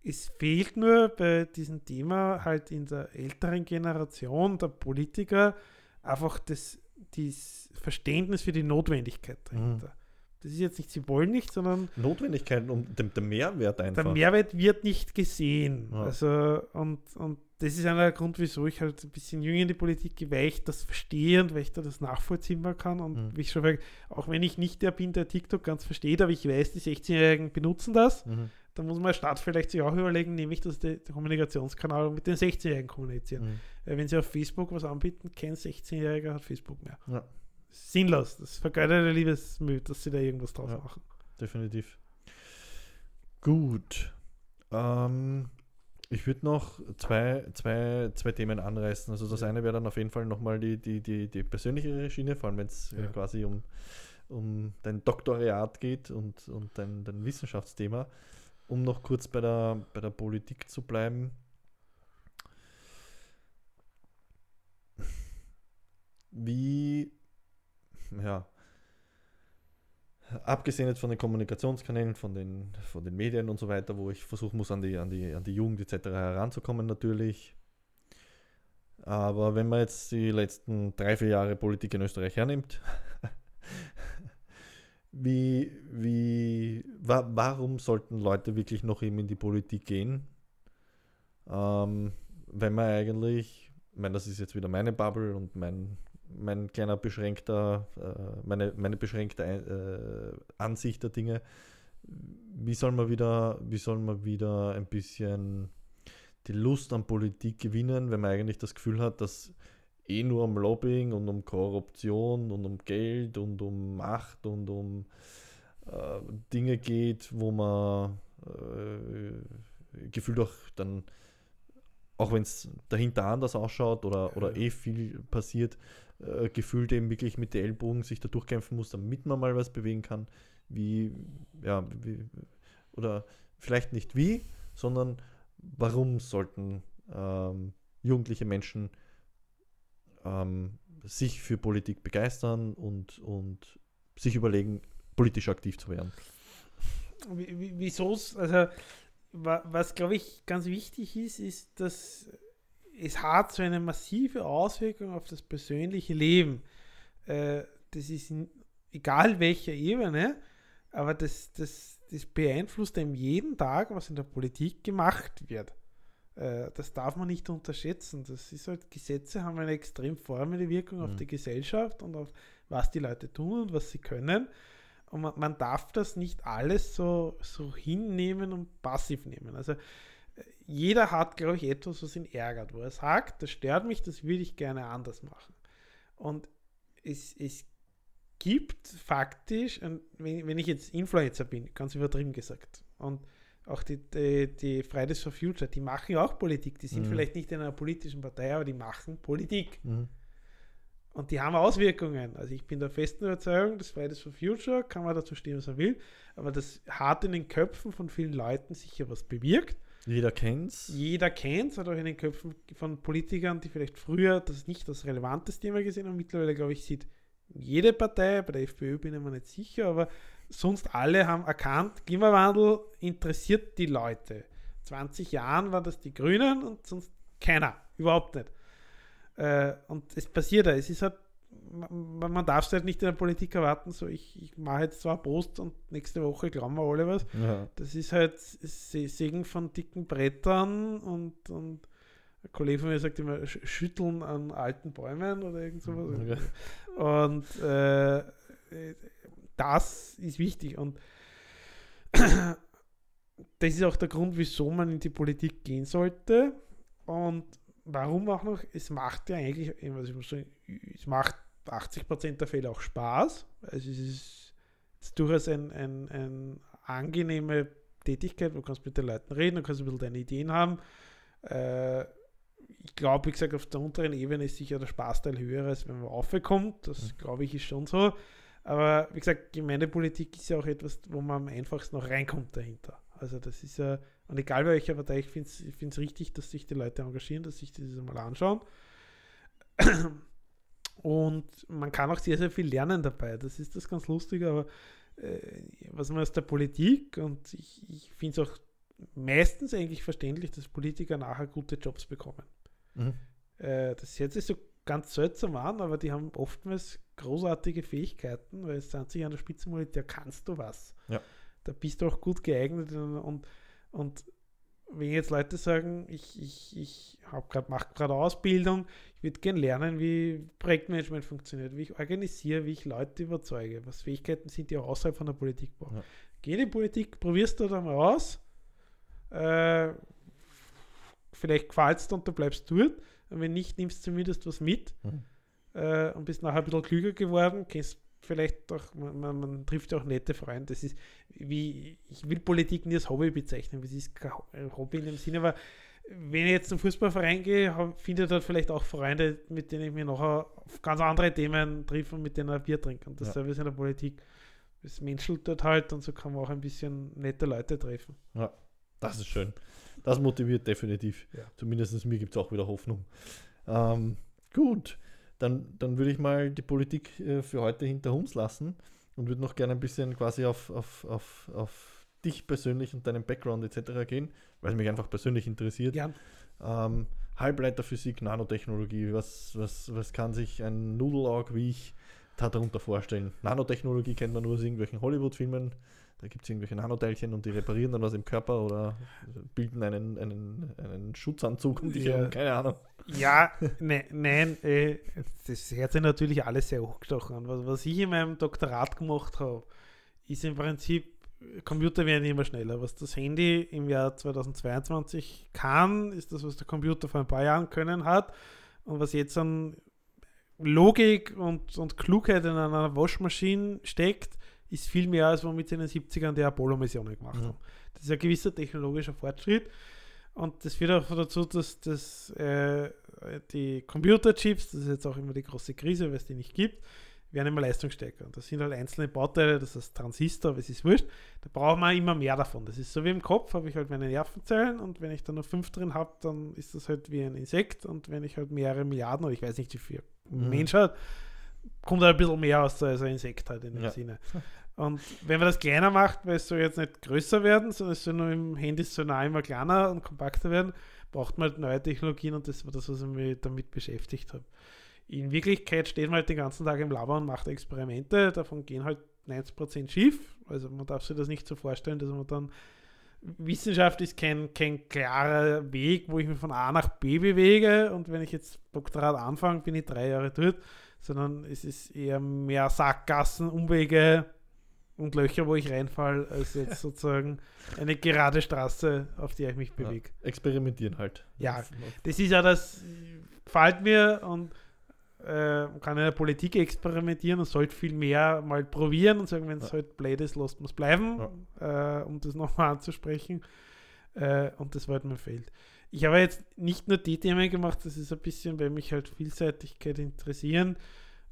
Es fehlt nur bei diesem Thema halt in der älteren Generation der Politiker einfach das, das Verständnis für die Notwendigkeit dahinter. Das ist jetzt nicht, sie wollen nicht, sondern Notwendigkeit und dem, der Mehrwert einfach. der Mehrwert wird nicht gesehen. Ja. Also, und, und das ist einer der Grund, wieso ich halt ein bisschen jünger in die Politik gehe, weil ich das verstehe und weil ich da das nachvollziehbar kann. Und Mhm. wie ich schon sage, auch wenn ich nicht der bin, der TikTok ganz versteht, aber ich weiß, die 16-Jährigen benutzen das, Mhm. Dann muss man Staat vielleicht sich auch überlegen, nehme ich das der Kommunikationskanal mit den 16-Jährigen kommunizieren. Mhm. Wenn sie auf Facebook was anbieten, kein 16-Jähriger hat Facebook mehr. Ja, Sinnlos. Das vergeudete Liebesmühe, dass sie da irgendwas draus Ja. machen. definitiv. Gut. Ähm, ich würde noch zwei, zwei, zwei Themen anreißen. Also das Ja. eine wäre dann auf jeden Fall nochmal die, die, die, die persönliche Schiene, vor allem wenn es Ja. quasi um, um dein Doktoriat geht und, und dein, dein Wissenschaftsthema. Um noch kurz bei der, bei der Politik zu bleiben. Wie, ja, abgesehen jetzt von den Kommunikationskanälen, von den, von den Medien und so weiter, wo ich versuchen muss, an die, an, die, an die Jugend etc. heranzukommen natürlich. Aber wenn man jetzt die letzten drei, vier Jahre Politik in Österreich hernimmt, <laughs> wie, wie, warum sollten Leute wirklich noch eben in die Politik gehen? Ähm, wenn man eigentlich, ich meine, das ist jetzt wieder meine Bubble und mein, mein kleiner beschränkter, äh, meine, meine beschränkte äh, Ansicht der Dinge, wie soll man wieder, wie soll man wieder ein bisschen die Lust an Politik gewinnen, wenn man eigentlich das Gefühl hat, dass eh nur um Lobbying und um Korruption und um Geld und um Macht und um äh, Dinge geht, wo man äh, gefühlt auch dann, auch wenn es dahinter anders ausschaut oder, oder eh viel passiert, äh, gefühlt eben wirklich mit den Ellbogen sich da durchkämpfen muss, damit man mal was bewegen kann. Wie, ja, wie, oder vielleicht nicht wie, sondern warum sollten ähm, jugendliche Menschen ähm, sich für Politik begeistern und, und sich überlegen, politisch aktiv zu werden. Wieso? Also, was glaube ich ganz wichtig ist, ist, dass es hat so eine massive Auswirkung auf das persönliche Leben. Äh, das ist egal welcher Ebene, aber das, das, das beeinflusst einem jeden Tag, was in der Politik gemacht wird. Äh, das darf man nicht unterschätzen. Das ist halt, Gesetze haben eine extrem formelle Wirkung mhm. auf die Gesellschaft und auf was die Leute tun und was sie können. Und man, man, darf das nicht alles so, so hinnehmen und passiv nehmen. Also äh, jeder hat, glaube ich, etwas, was ihn ärgert, wo er sagt, das stört mich, das würde ich gerne anders machen. Und es, es gibt faktisch, wenn, wenn ich jetzt Influencer bin, ganz übertrieben gesagt, und auch die, die, die Fridays for Future, die machen ja auch Politik. Die sind mhm. vielleicht nicht in einer politischen Partei, aber die machen Politik. Mhm. Und die haben Auswirkungen. Also ich bin der festen Überzeugung, das Fridays for Future, kann man dazu stehen, was er will, aber das hat in den Köpfen von vielen Leuten sicher was bewirkt. Jeder kennt's. Jeder kennt's, hat auch in den Köpfen von Politikern, die vielleicht früher das nicht als relevantes Thema gesehen haben. Mittlerweile, glaube ich, sieht jede Partei, bei der FPÖ bin ich mir nicht sicher, aber sonst alle haben erkannt, Klimawandel interessiert die Leute. 20 Jahren waren das die Grünen und sonst keiner, überhaupt nicht. Äh, und es passiert da, es ist halt, man, man darf es halt nicht in der Politik erwarten, so ich, ich mache jetzt zwar Post und nächste Woche glauben wir alle was. Ja. Das ist halt Segen von dicken Brettern und, und ein Kollege von mir sagt immer, schütteln an alten Bäumen oder irgend sowas. Okay. Und äh, das ist wichtig. Und das ist auch der Grund, wieso man in die Politik gehen sollte. Und warum auch noch? Es macht ja eigentlich, ich muss sagen, es macht 80% der Fälle auch Spaß. Also es ist, es ist durchaus eine ein, ein angenehme Tätigkeit. Du kannst mit den Leuten reden, du kannst ein bisschen deine Ideen haben. Äh, ich glaube, wie gesagt, auf der unteren Ebene ist sicher der Spaßteil höher, als wenn man aufkommt. Das, mhm. glaube ich, ist schon so. Aber wie gesagt, Gemeindepolitik ist ja auch etwas, wo man am einfachsten noch reinkommt dahinter. Also das ist ja, und egal welcher Partei, ich finde es richtig, dass sich die Leute engagieren, dass sich das mal anschauen. <clears throat> Und man kann auch sehr, sehr viel lernen dabei. Das ist das ganz Lustige, aber äh, was man aus der Politik, und ich, ich finde es auch meistens eigentlich verständlich, dass Politiker nachher gute Jobs bekommen. Mhm. Äh, das hört sich so ganz seltsam an, aber die haben oftmals großartige Fähigkeiten, weil es sind sich an der Spitzenmilitär kannst du was. Ja. Da bist du auch gut geeignet und, und wenn jetzt Leute sagen, ich, ich, ich mache gerade Ausbildung, ich würde gerne lernen, wie Projektmanagement funktioniert, wie ich organisiere, wie ich Leute überzeuge, was Fähigkeiten sind, die auch außerhalb von der Politik brauchen. Ja. Geh in die Politik, probierst du da mal aus, äh, vielleicht gefällt es und du bleibst dort, und wenn nicht, nimmst du zumindest was mit. Mhm äh, und bist nachher ein bisschen klüger geworden, kennst vielleicht auch, man, man, man, trifft ja auch nette Freunde. Das ist wie, ich will Politik nie als Hobby bezeichnen, es ist kein Hobby in dem Sinne, aber wenn ich jetzt zum Fußballverein gehe, finde ich dort vielleicht auch Freunde, mit denen ich mir nachher auf ganz andere Themen treffe und mit denen ein Bier trinke. Und dasselbe ja. ist in der Politik. Es menschelt dort halt und so kann man auch ein bisschen nette Leute treffen. Ja, das ist schön. Das motiviert definitiv. Ja. Zumindest mir gibt es auch wieder Hoffnung. Ähm, gut dann, dann würde ich mal die Politik äh, für heute hinter uns lassen und würde noch gerne ein bisschen quasi auf, auf, auf, auf dich persönlich und deinen Background etc. gehen, weil es mich einfach persönlich interessiert. Ja. Ähm, Halbleiterphysik, Nanotechnologie, was, was, was kann sich ein Nudelaug wie ich darunter vorstellen? Nanotechnologie kennt man nur aus irgendwelchen Hollywood-Filmen, da gibt es irgendwelche Nanoteilchen und die reparieren dann was im Körper oder bilden einen, einen, einen Schutzanzug um dich ja. keine Ahnung. Ja, ne, nein, äh, das hört sich natürlich alles sehr hochgestochen an. Was, was ich in meinem Doktorat gemacht habe, ist im Prinzip, Computer werden immer schneller. Was das Handy im Jahr 2022 kann, ist das, was der Computer vor ein paar Jahren können hat. Und was jetzt an Logik und, und Klugheit in einer Waschmaschine steckt, ist viel mehr, als womit sie in den 70ern die Apollo-Missionen gemacht mhm. haben. Das ist ein gewisser technologischer Fortschritt. Und das führt auch dazu, dass, dass äh, die Computerchips, das ist jetzt auch immer die große Krise, weil es die nicht gibt, werden immer leistungsstärker. Und das sind halt einzelne Bauteile, das ist Transistor, es ist wurscht. Da braucht man immer mehr davon. Das ist so wie im Kopf, habe ich halt meine Nervenzellen und wenn ich da nur fünf drin habe, dann ist das halt wie ein Insekt und wenn ich halt mehrere Milliarden oder ich weiß nicht, wie viel mhm. Mensch hat, kommt halt ein bisschen mehr aus als ein Insekt halt in dem ja. Sinne. <laughs> Und wenn man das kleiner macht, weil es soll jetzt nicht größer werden, sondern es soll nur im Handy so nah immer kleiner und kompakter werden, braucht man halt neue Technologien und das war das, was ich mich damit beschäftigt habe. In Wirklichkeit steht man halt den ganzen Tag im Labor und macht Experimente, davon gehen halt 90% schief. Also man darf sich das nicht so vorstellen, dass man dann Wissenschaft ist kein, kein klarer Weg, wo ich mich von A nach B bewege und wenn ich jetzt Doktorat anfange, bin ich drei Jahre dort, sondern es ist eher mehr Sackgassen, Umwege, und Löcher, wo ich reinfall, als jetzt <laughs> sozusagen eine gerade Straße, auf der ich mich bewege. Ja, experimentieren halt. Ja, das ist ja das, gefällt mir und äh, kann in der Politik experimentieren und sollte viel mehr mal probieren und sagen, wenn es ja. halt blöd ist, lasst man es bleiben, ja. äh, um das <laughs> nochmal anzusprechen. Äh, und das war halt mein Feld. Ich habe jetzt nicht nur die Themen gemacht, das ist ein bisschen, weil mich halt Vielseitigkeit interessieren.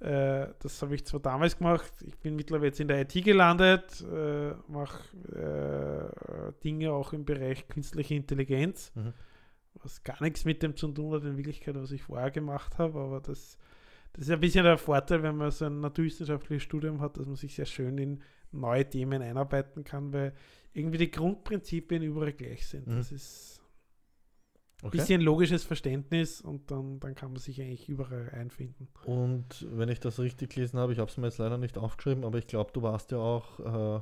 Äh, das habe ich zwar damals gemacht, ich bin mittlerweile jetzt in der IT gelandet, äh, mache äh, Dinge auch im Bereich künstliche Intelligenz, mhm. was gar nichts mit dem zu tun hat in Wirklichkeit, was ich vorher gemacht habe, aber das, das ist ein bisschen der Vorteil, wenn man so ein naturwissenschaftliches Studium hat, dass man sich sehr schön in neue Themen einarbeiten kann, weil irgendwie die Grundprinzipien überall gleich sind. Mhm. Das ist Okay. Bisschen logisches Verständnis und dann, dann kann man sich eigentlich überall einfinden. Und wenn ich das richtig gelesen habe, ich habe es mir jetzt leider nicht aufgeschrieben, aber ich glaube, du warst ja auch äh,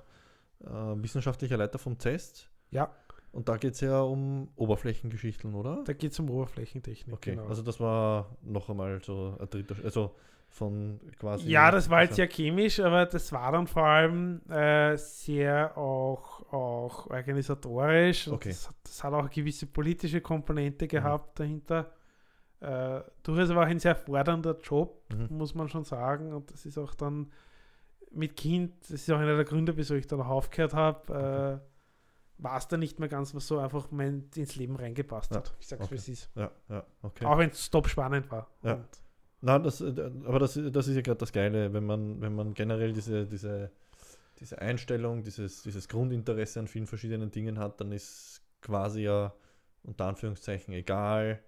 äh, wissenschaftlicher Leiter vom CEST. Ja. Und da geht es ja um Oberflächengeschichten, oder? Da geht es um Oberflächentechnik. Okay, genau. also das war noch einmal so ein dritter, also von quasi. Ja, das war halt sehr chemisch, aber das war dann vor allem äh, sehr auch, auch organisatorisch. Okay. Das, das, hat auch eine gewisse politische Komponente mhm. gehabt mhm. dahinter. Äh, durchaus war auch ein sehr fordernder Job, mhm. muss man schon sagen. Und das ist auch dann mit Kind, das ist auch einer der Gründe, wieso ich dann auch aufgehört habe. Äh, war es dann nicht mehr ganz, was so einfach mein, ins Leben reingepasst ja. hat. Ich sag's, okay. wie es ist. Ja, ja, okay. Auch wenn es top spannend war. Ja. Und Nein, das, äh, aber das, das ist ja gerade das Geile, wenn man, wenn man generell diese, diese, diese Einstellung, dieses, dieses Grundinteresse an vielen verschiedenen Dingen hat, dann ist quasi ja unter Anführungszeichen egal,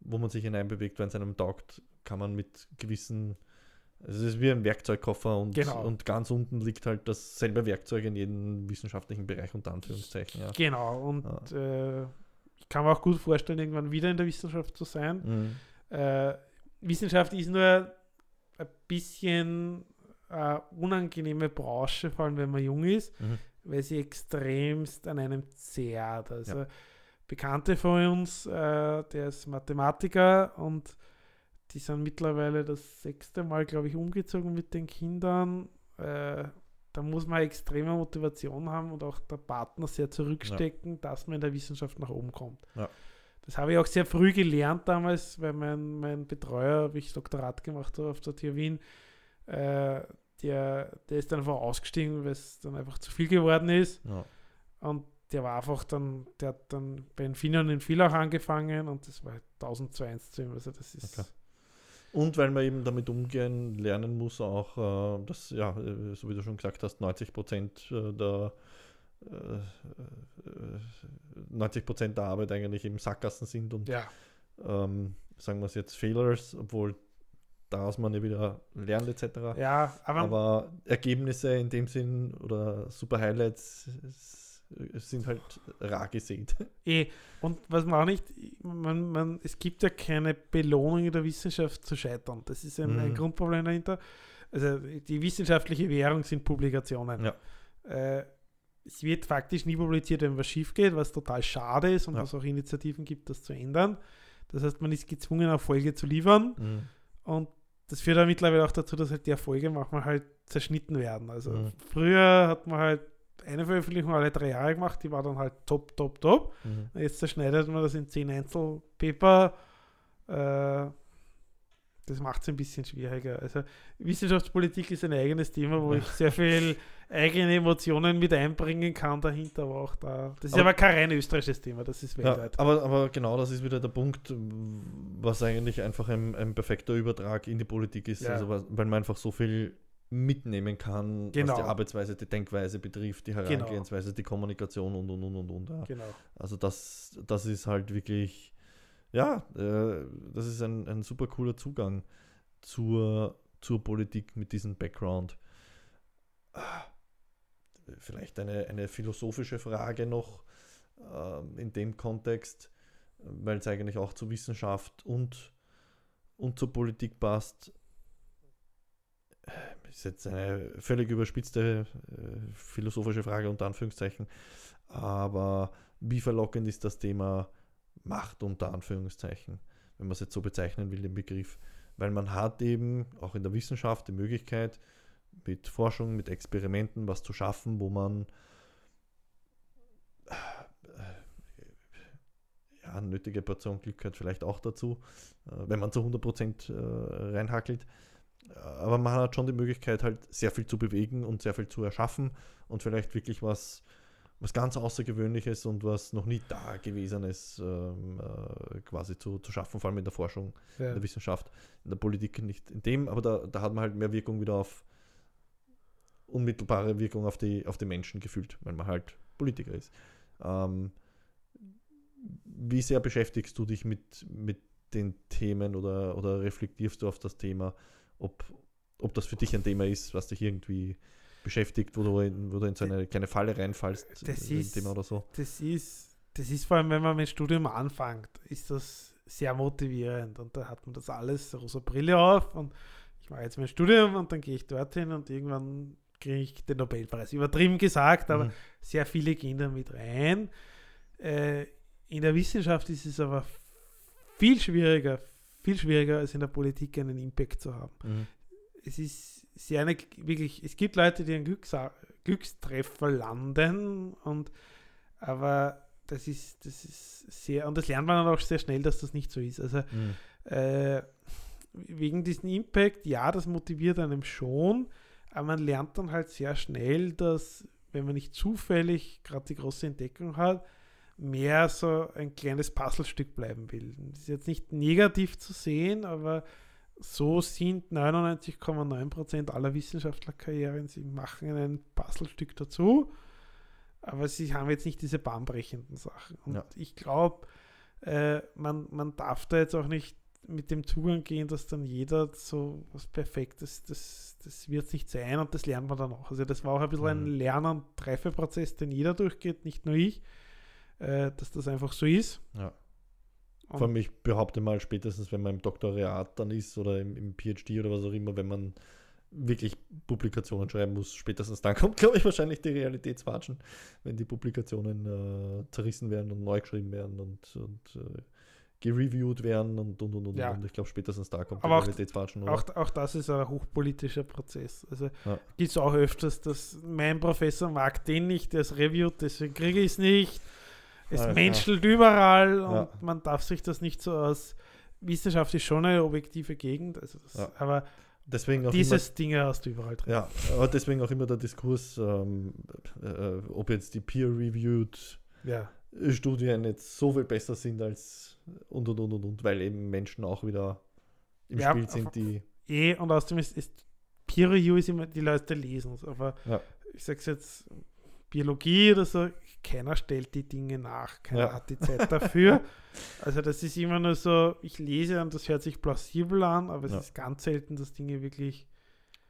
wo man sich hineinbewegt, wenn es einem taugt, kann man mit gewissen, also es ist wie ein Werkzeugkoffer und, genau. und ganz unten liegt halt dasselbe Werkzeug in jedem wissenschaftlichen Bereich unter Anführungszeichen. Ja. Genau, und ja. äh, ich kann mir auch gut vorstellen, irgendwann wieder in der Wissenschaft zu sein. Mhm. Äh, Wissenschaft ist nur ein bisschen eine unangenehme Branche, vor allem wenn man jung ist, mhm. weil sie extremst an einem zehrt. Also ja. Bekannte von uns, äh, der ist Mathematiker und die sind mittlerweile das sechste Mal, glaube ich, umgezogen mit den Kindern. Äh, da muss man extreme Motivation haben und auch der Partner sehr zurückstecken, ja. dass man in der Wissenschaft nach oben kommt. Ja. Das habe ich auch sehr früh gelernt damals, weil mein, mein Betreuer, wie ich Doktorat gemacht habe auf der TU Wien, äh, der, der ist dann einfach ausgestiegen, weil es dann einfach zu viel geworden ist. Ja. Und der war einfach dann, der hat dann bei Infineon in Villach angefangen und das war 1002 zu ihm. Also das ist. Okay. Und weil man eben damit umgehen lernen muss, auch, äh, dass, ja, äh, so wie du schon gesagt hast, 90 Prozent äh, der 90 äh, Prozent der Arbeit eigentlich im Sackgassen sind und ja. ähm, sagen wir es jetzt Failures, obwohl daraus man ja wieder lernt etc. Ja, aber, aber Ergebnisse in dem Sinn oder Super Highlights sind halt rar gesät. <laughs> Eh, und was man auch nicht, man, man, es gibt ja keine Belohnung in der Wissenschaft zu scheitern. Das ist ein, mhm. ein Grundproblem dahinter. Also die wissenschaftliche Währung sind Publikationen. Ja. Äh, es wird faktisch nie publiziert, wenn was schief geht, was total schade ist und ja. was auch Initiativen gibt, das zu ändern. Das heißt, man ist gezwungen, Erfolge zu liefern. Mhm. Und das führt dann mittlerweile auch dazu, dass halt die Erfolge manchmal halt zerschnitten werden. Also mhm. früher hat man halt eine Veröffentlichung alle drei Jahre gemacht, die war dann halt top, top, top. Mhm. Jetzt zerschneidet man das in zehn Einzelpaper. Äh, das macht es ein bisschen schwieriger. Also Wissenschaftspolitik ist ein eigenes Thema, wo ich sehr viel eigene Emotionen mit einbringen kann dahinter, aber auch da. Das ist aber, aber kein rein österreichisches Thema, das ist weltweit. Ja, aber, aber genau das ist wieder der Punkt, was eigentlich einfach ein, ein perfekter Übertrag in die Politik ist. Ja. Also, weil man einfach so viel mitnehmen kann, genau. was die Arbeitsweise, die Denkweise betrifft, die genau. Herangehensweise, genau. die Kommunikation und und und und und. Ja. Genau. Also das, das ist halt wirklich ja, äh, das ist ein, ein super cooler Zugang zur, zur Politik mit diesem Background. Vielleicht eine, eine philosophische Frage noch äh, in dem Kontext, weil es eigentlich auch zur Wissenschaft und, und zur Politik passt. Das ist jetzt eine völlig überspitzte äh, philosophische Frage unter Anführungszeichen, aber wie verlockend ist das Thema Macht unter Anführungszeichen, wenn man es jetzt so bezeichnen will, den Begriff. Weil man hat eben auch in der Wissenschaft die Möglichkeit, mit Forschung, mit Experimenten was zu schaffen, wo man ja, eine nötige Portion Glück gehört vielleicht auch dazu, äh, wenn man zu 100% äh, reinhackelt. Aber man hat schon die Möglichkeit, halt sehr viel zu bewegen und sehr viel zu erschaffen und vielleicht wirklich was was ganz Außergewöhnliches und was noch nie da gewesen ist, ähm, äh, quasi zu, zu schaffen, vor allem in der Forschung, ja. in der Wissenschaft, in der Politik nicht in dem, aber da, da hat man halt mehr Wirkung wieder auf unmittelbare Wirkung auf die, auf die Menschen gefühlt, weil man halt Politiker ist. Ähm, wie sehr beschäftigst du dich mit, mit den Themen oder, oder reflektierst du auf das Thema, ob, ob das für dich ein Thema ist, was dich irgendwie beschäftigt, wo du in, wo du in so eine kleine Falle reinfallst, das ist, Thema oder so. Das ist, das ist vor allem, wenn man mit Studium anfängt, ist das sehr motivierend und da hat man das alles, rosa Brille auf und ich mache jetzt mein Studium und dann gehe ich dorthin und irgendwann kriege ich den Nobelpreis. Übertrieben gesagt, aber mhm. sehr viele gehen da mit rein. Äh, in der Wissenschaft ist es aber viel schwieriger, viel schwieriger als in der Politik einen Impact zu haben. Mhm. Es ist sehr eine, wirklich, es gibt Leute, die einen Glücks Glückstreffer landen und aber das ist, das ist sehr, und das lernt man dann auch sehr schnell, dass das nicht so ist. Also mhm. äh, wegen diesem Impact, ja, das motiviert einem schon, aber man lernt dann halt sehr schnell, dass wenn man nicht zufällig gerade die große Entdeckung hat, mehr so ein kleines Puzzlestück bleiben will. Das ist jetzt nicht negativ zu sehen, aber so sind 99,9% aller Wissenschaftlerkarrieren. Sie machen ein Puzzlestück dazu, aber sie haben jetzt nicht diese bahnbrechenden Sachen. Und ja. ich glaube, äh, man, man darf da jetzt auch nicht mit dem Zugang gehen, dass dann jeder so was Perfektes, das, das wird es nicht sein und das lernt man dann auch. Also das war auch ein bisschen mhm. ein Lern- und Reifeprozess, den jeder durchgeht, nicht nur ich, äh, dass das einfach so ist. Ja. Vor allem, ich behaupte mal, spätestens wenn man im Doktorat dann ist oder im, im PhD oder was auch immer, wenn man wirklich Publikationen schreiben muss, spätestens dann <laughs> kommt, glaube ich, wahrscheinlich die Realitätswatschen, wenn die Publikationen äh, zerrissen werden und neu geschrieben werden und, und äh, gereviewt werden und und und und. Ja. und ich glaube, spätestens da kommt Aber die Realitätswatschen. Auch, auch, das ist ein hochpolitischer Prozess. Also ja. gibt es auch öfters, dass mein Professor mag den nicht, der ist reviewt, deswegen kriege ich es nicht. Es ah, menschelt ja. überall und ja. man darf sich das nicht so aus. Wissenschaft ist schon eine objektive Gegend, also das, ja. aber deswegen dieses Ding hast du überall drin. Ja, aber deswegen auch immer der Diskurs, ähm, äh, ob jetzt die peer-reviewed Studien jetzt so viel besser sind als und und und und und, weil eben Menschen auch wieder im Spiel sind, die. Eh, und außerdem ist, ist Peer Review ist immer, die Leute lesen es, aber ich sag's jetzt, Biologie oder so, keiner stellt die Dinge nach, keiner ja. hat die Zeit dafür. <laughs> also das ist immer nur so, ich lese und das hört sich plausibel an, aber es ja. ist ganz selten, dass Dinge wirklich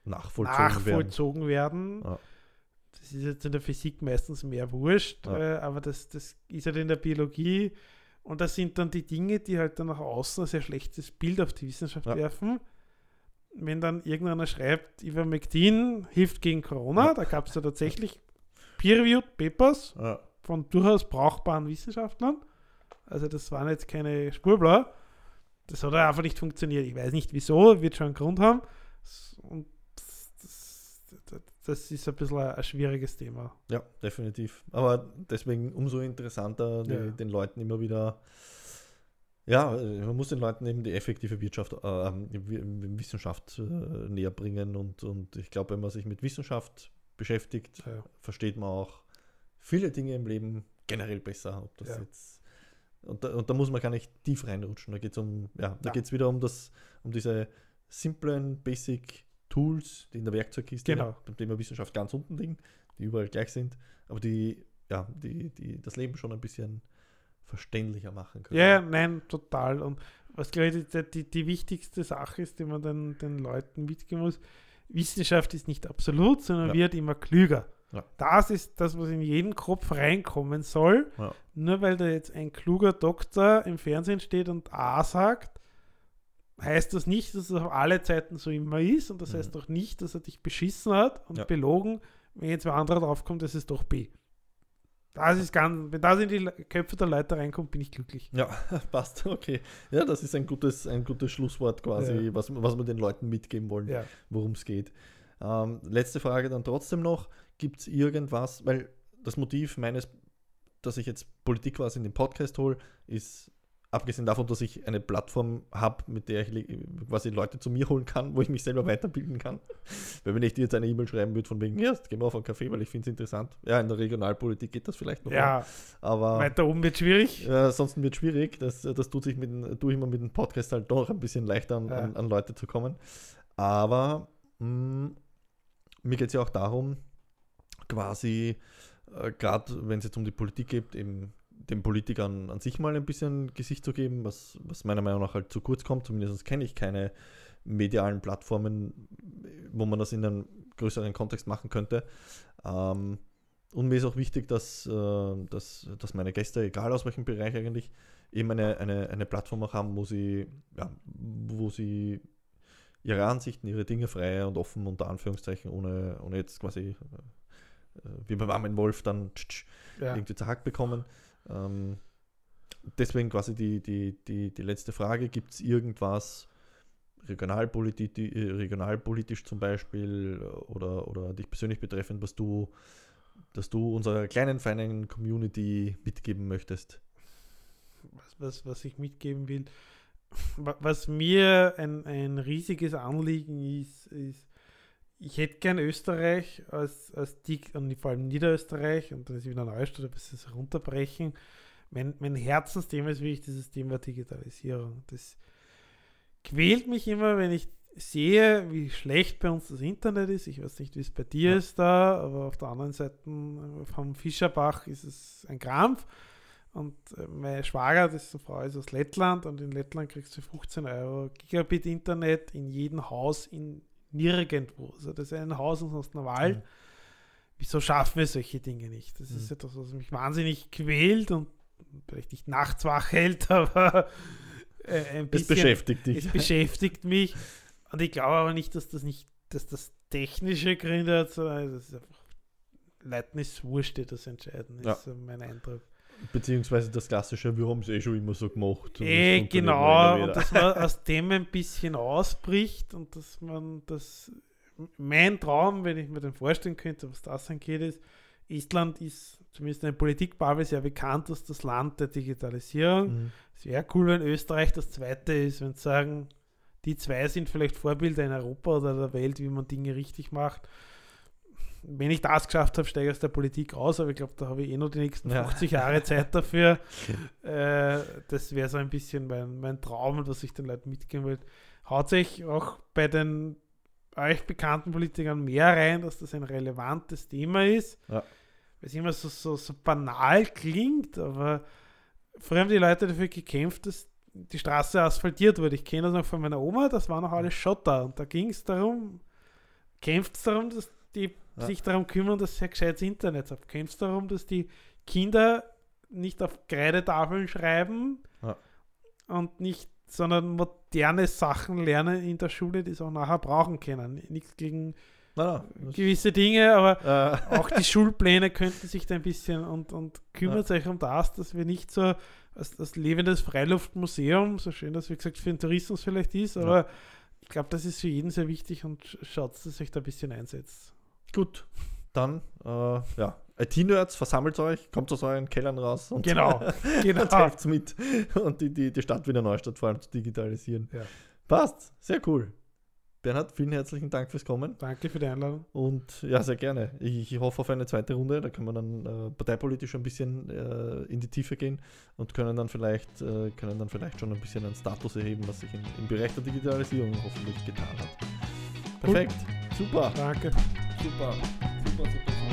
nachvollzogen, nachvollzogen werden. werden. Ja. Das ist jetzt in der Physik meistens mehr wurscht, äh, aber das, das ist halt in der Biologie. Und das sind dann die Dinge, die halt dann nach außen ein sehr schlechtes Bild auf die Wissenschaft werfen wenn dann irgendeiner schreibt, Ivermectin hilft gegen Corona, ja. da gab es ja tatsächlich peer-reviewed Papers ja. Von durchaus brauchbaren Wissenschaftlern. Also das waren jetzt keine Spurbler. Das hat einfach nicht funktioniert. Ich weiß nicht wieso, wird schon einen Grund haben. Und das, das, das ist ein bisschen ein, ein, schwieriges Thema. Ja, definitiv. Aber deswegen umso interessanter, die, ja. den Leuten immer wieder Ja, man muss den Leuten eben die effektive Wirtschaft, äh, Wissenschaft äh, näher bringen und, und ich glaube, wenn man sich mit Wissenschaft beschäftigt, ja. versteht man auch viele Dinge im Leben generell besser. Ob das ja. jetzt und da, und da, muss man gar nicht tief reinrutschen. Da geht es um, ja, da ja. geht wieder um das, um diese simplen Basic Tools, die in der Werkzeugkiste genau. beim Thema Wissenschaft ganz unten liegen, die überall gleich sind, aber die, ja, die, die das Leben schon ein bisschen verständlicher machen können. Ja, nein, total. Und was glaube ich die, die, die, wichtigste Sache ist, die man den, den Leuten mitgeben muss, Wissenschaft ist nicht absolut, sondern ja. wird immer klüger. Ja. Das ist das, was in jeden Kopf reinkommen soll. Ja. Nur weil da jetzt ein kluger Doktor im Fernsehen steht und A sagt, heißt das nicht, dass es auf alle Zeiten so immer ist. Und das mhm. heißt auch nicht, dass er dich beschissen hat und belogen, wenn jetzt wer anderer draufkommt, das ist doch B. Das ist ganz, wenn das in die Köpfe der Leute reinkommt, bin ich glücklich. Ja, <laughs> passt, okay. Ja, das ist ein gutes, ein gutes Schlusswort quasi, ja. was, was wir den Leuten mitgeben wollen, ja. worum es geht. Ähm, letzte Frage dann trotzdem noch: Gibt es irgendwas, weil das Motiv meines, dass ich jetzt Politik quasi in den Podcast hole, ist abgesehen davon, dass ich eine Plattform habe, mit der ich quasi Leute zu mir holen kann, wo ich mich selber weiterbilden kann. <laughs> Weil wenn ich dir jetzt eine E-Mail schreiben würde von wegen, ja, gehen wir auf einen Kaffee, weil ich finde es interessant. Ja, in der Regionalpolitik geht das vielleicht noch. Ja, aber weiter oben wird schwierig. Ja, ansonsten wird schwierig. Das, das tut sich mit, tue ich immer mit dem Podcast halt doch ein bisschen leichter an, ja. an, an Leute zu kommen. Aber mh, mm, mir geht es ja auch darum, quasi, äh, gerade wenn es jetzt um die Politik geht, eben den Politikern an sich mal ein bisschen Gesicht zu geben, was, was meiner Meinung nach halt zu kurz kommt. Zumindest kenne ich keine medialen Plattformen, wo man das in einem größeren Kontext machen könnte. Ähm, und mir ist auch wichtig, dass, äh, dass, dass meine Gäste, egal aus welchem Bereich eigentlich, eben eine, eine, eine Plattform auch haben, wo sie, ja, wo sie ihre Ansichten, ihre Dinge frei und offen unter Anführungszeichen, ohne, ohne jetzt quasi wie beim Armen Wolf dann ja. irgendwie zerhackt bekommen. Ähm, deswegen quasi die, die, die, die letzte Frage: Gibt es irgendwas regionalpolitisch, äh, regionalpolitisch zum Beispiel oder, oder dich persönlich betreffend, was du, dass du unserer kleinen, feinen Community mitgeben möchtest? Was, was, was ich mitgeben will, was mir ein, ein riesiges Anliegen ist, ist, ich hätte gern Österreich als, als die, und vor allem Niederösterreich, und dann ist wieder Neustadt, bis es runterbrechen. Mein, mein Herzensthema ist wirklich dieses Thema Digitalisierung. Das quält mich immer, wenn ich sehe, wie schlecht bei uns das Internet ist. Ich weiß nicht, wie es bei dir ja. ist da, aber auf der anderen Seite vom Fischerbach ist es ein Krampf. Und äh, mein Schwager, das ist eine Frau, ist aus Lettland und in Lettland kriegst du 15 Euro Gigabit Internet in jedem Haus in nirgendwo. Also das ist ein Haus und sonst ein Wald. Mhm. Wieso schaffen wir solche Dinge nicht? Das mhm. ist etwas, was mich wahnsinnig quält und vielleicht nicht nachts wach hält, <laughs> aber äh, ein bisschen. Es beschäftigt dich. Es beschäftigt mich. Und ich glaube aber nicht, dass das nicht, dass das technische Gründe hat, sondern es ist einfach Leuten ist wurscht, das entscheiden, ist ja. mein Eindruck. Beziehungsweise das klassische, wir haben es eh schon immer so gemacht. Eh, genau, und dass man aus dem ein bisschen ausbricht und dass man das, mein Traum, wenn ich mir den vorstellen könnte, was das angeht, ist, Estland ist zumindest in der Politikbubble sehr bekannt als das Land der Digitalisierung. Mhm. Es wäre cool, wenn Österreich das zweite ist, wenn sie sagen, die zwei sind vielleicht Vorbilder in Europa oder der Welt, wie man Dinge richtig macht wenn ich das geschafft habe, steige ich aus der Politik aus, aber ich glaube, da habe ich eh noch die nächsten 50 ja. Jahre Zeit dafür. <laughs> äh, das wäre so ein bisschen mein, mein Traum und was ich den Leuten mitgeben will. Haut sich auch bei den euch bekannten Politikern mehr rein, dass das ein relevantes Thema ist. Ja. Weil es immer so, so, so banal klingt, aber früher haben die Leute dafür gekämpft, dass die Straße asphaltiert wurde. Ich kenne das noch von meiner Oma, das war noch alles Schotter. Und da ging es darum, kämpft es darum, dass die ja. sich darum kümmern, dass sie ein gescheites Internet haben. Kämpft darum, dass die Kinder nicht auf Kreidetafeln schreiben ja. und nicht, sondern moderne Sachen lernen in der Schule, die sie auch nachher brauchen können. Nichts gegen na, na, gewisse Dinge, aber äh. <laughs> auch die Schulpläne könnten sich da ein bisschen und, und kümmert ja. sich um das, dass wir nicht so als, als lebendes Freiluftmuseum, so schön das wie gesagt für den Tourismus vielleicht ist, aber ja. ich glaube, das ist für jeden sehr wichtig und schaut, dass sich da ein bisschen einsetzt. Gut, dann, äh, ja, IT-Nerds, versammelt euch, kommt aus euren Kellern raus und, Genau, <laughs> und genau. helft mit und die, die, die Stadt Wiener Neustadt vor allem zu digitalisieren. Ja. Passt, sehr cool. Bernhard, vielen herzlichen Dank fürs Kommen Danke für die Einladung. und ja, sehr gerne. Ich, ich hoffe auf eine zweite Runde, da können wir dann äh, parteipolitisch ein bisschen äh, in die Tiefe gehen und können dann vielleicht äh, können dann vielleicht schon ein bisschen einen Status erheben, was sich in, im Bereich der Digitalisierung hoffentlich getan hat. Perfekt, super, Danke. Super, super, super, super. Vielen herzlichen Dank.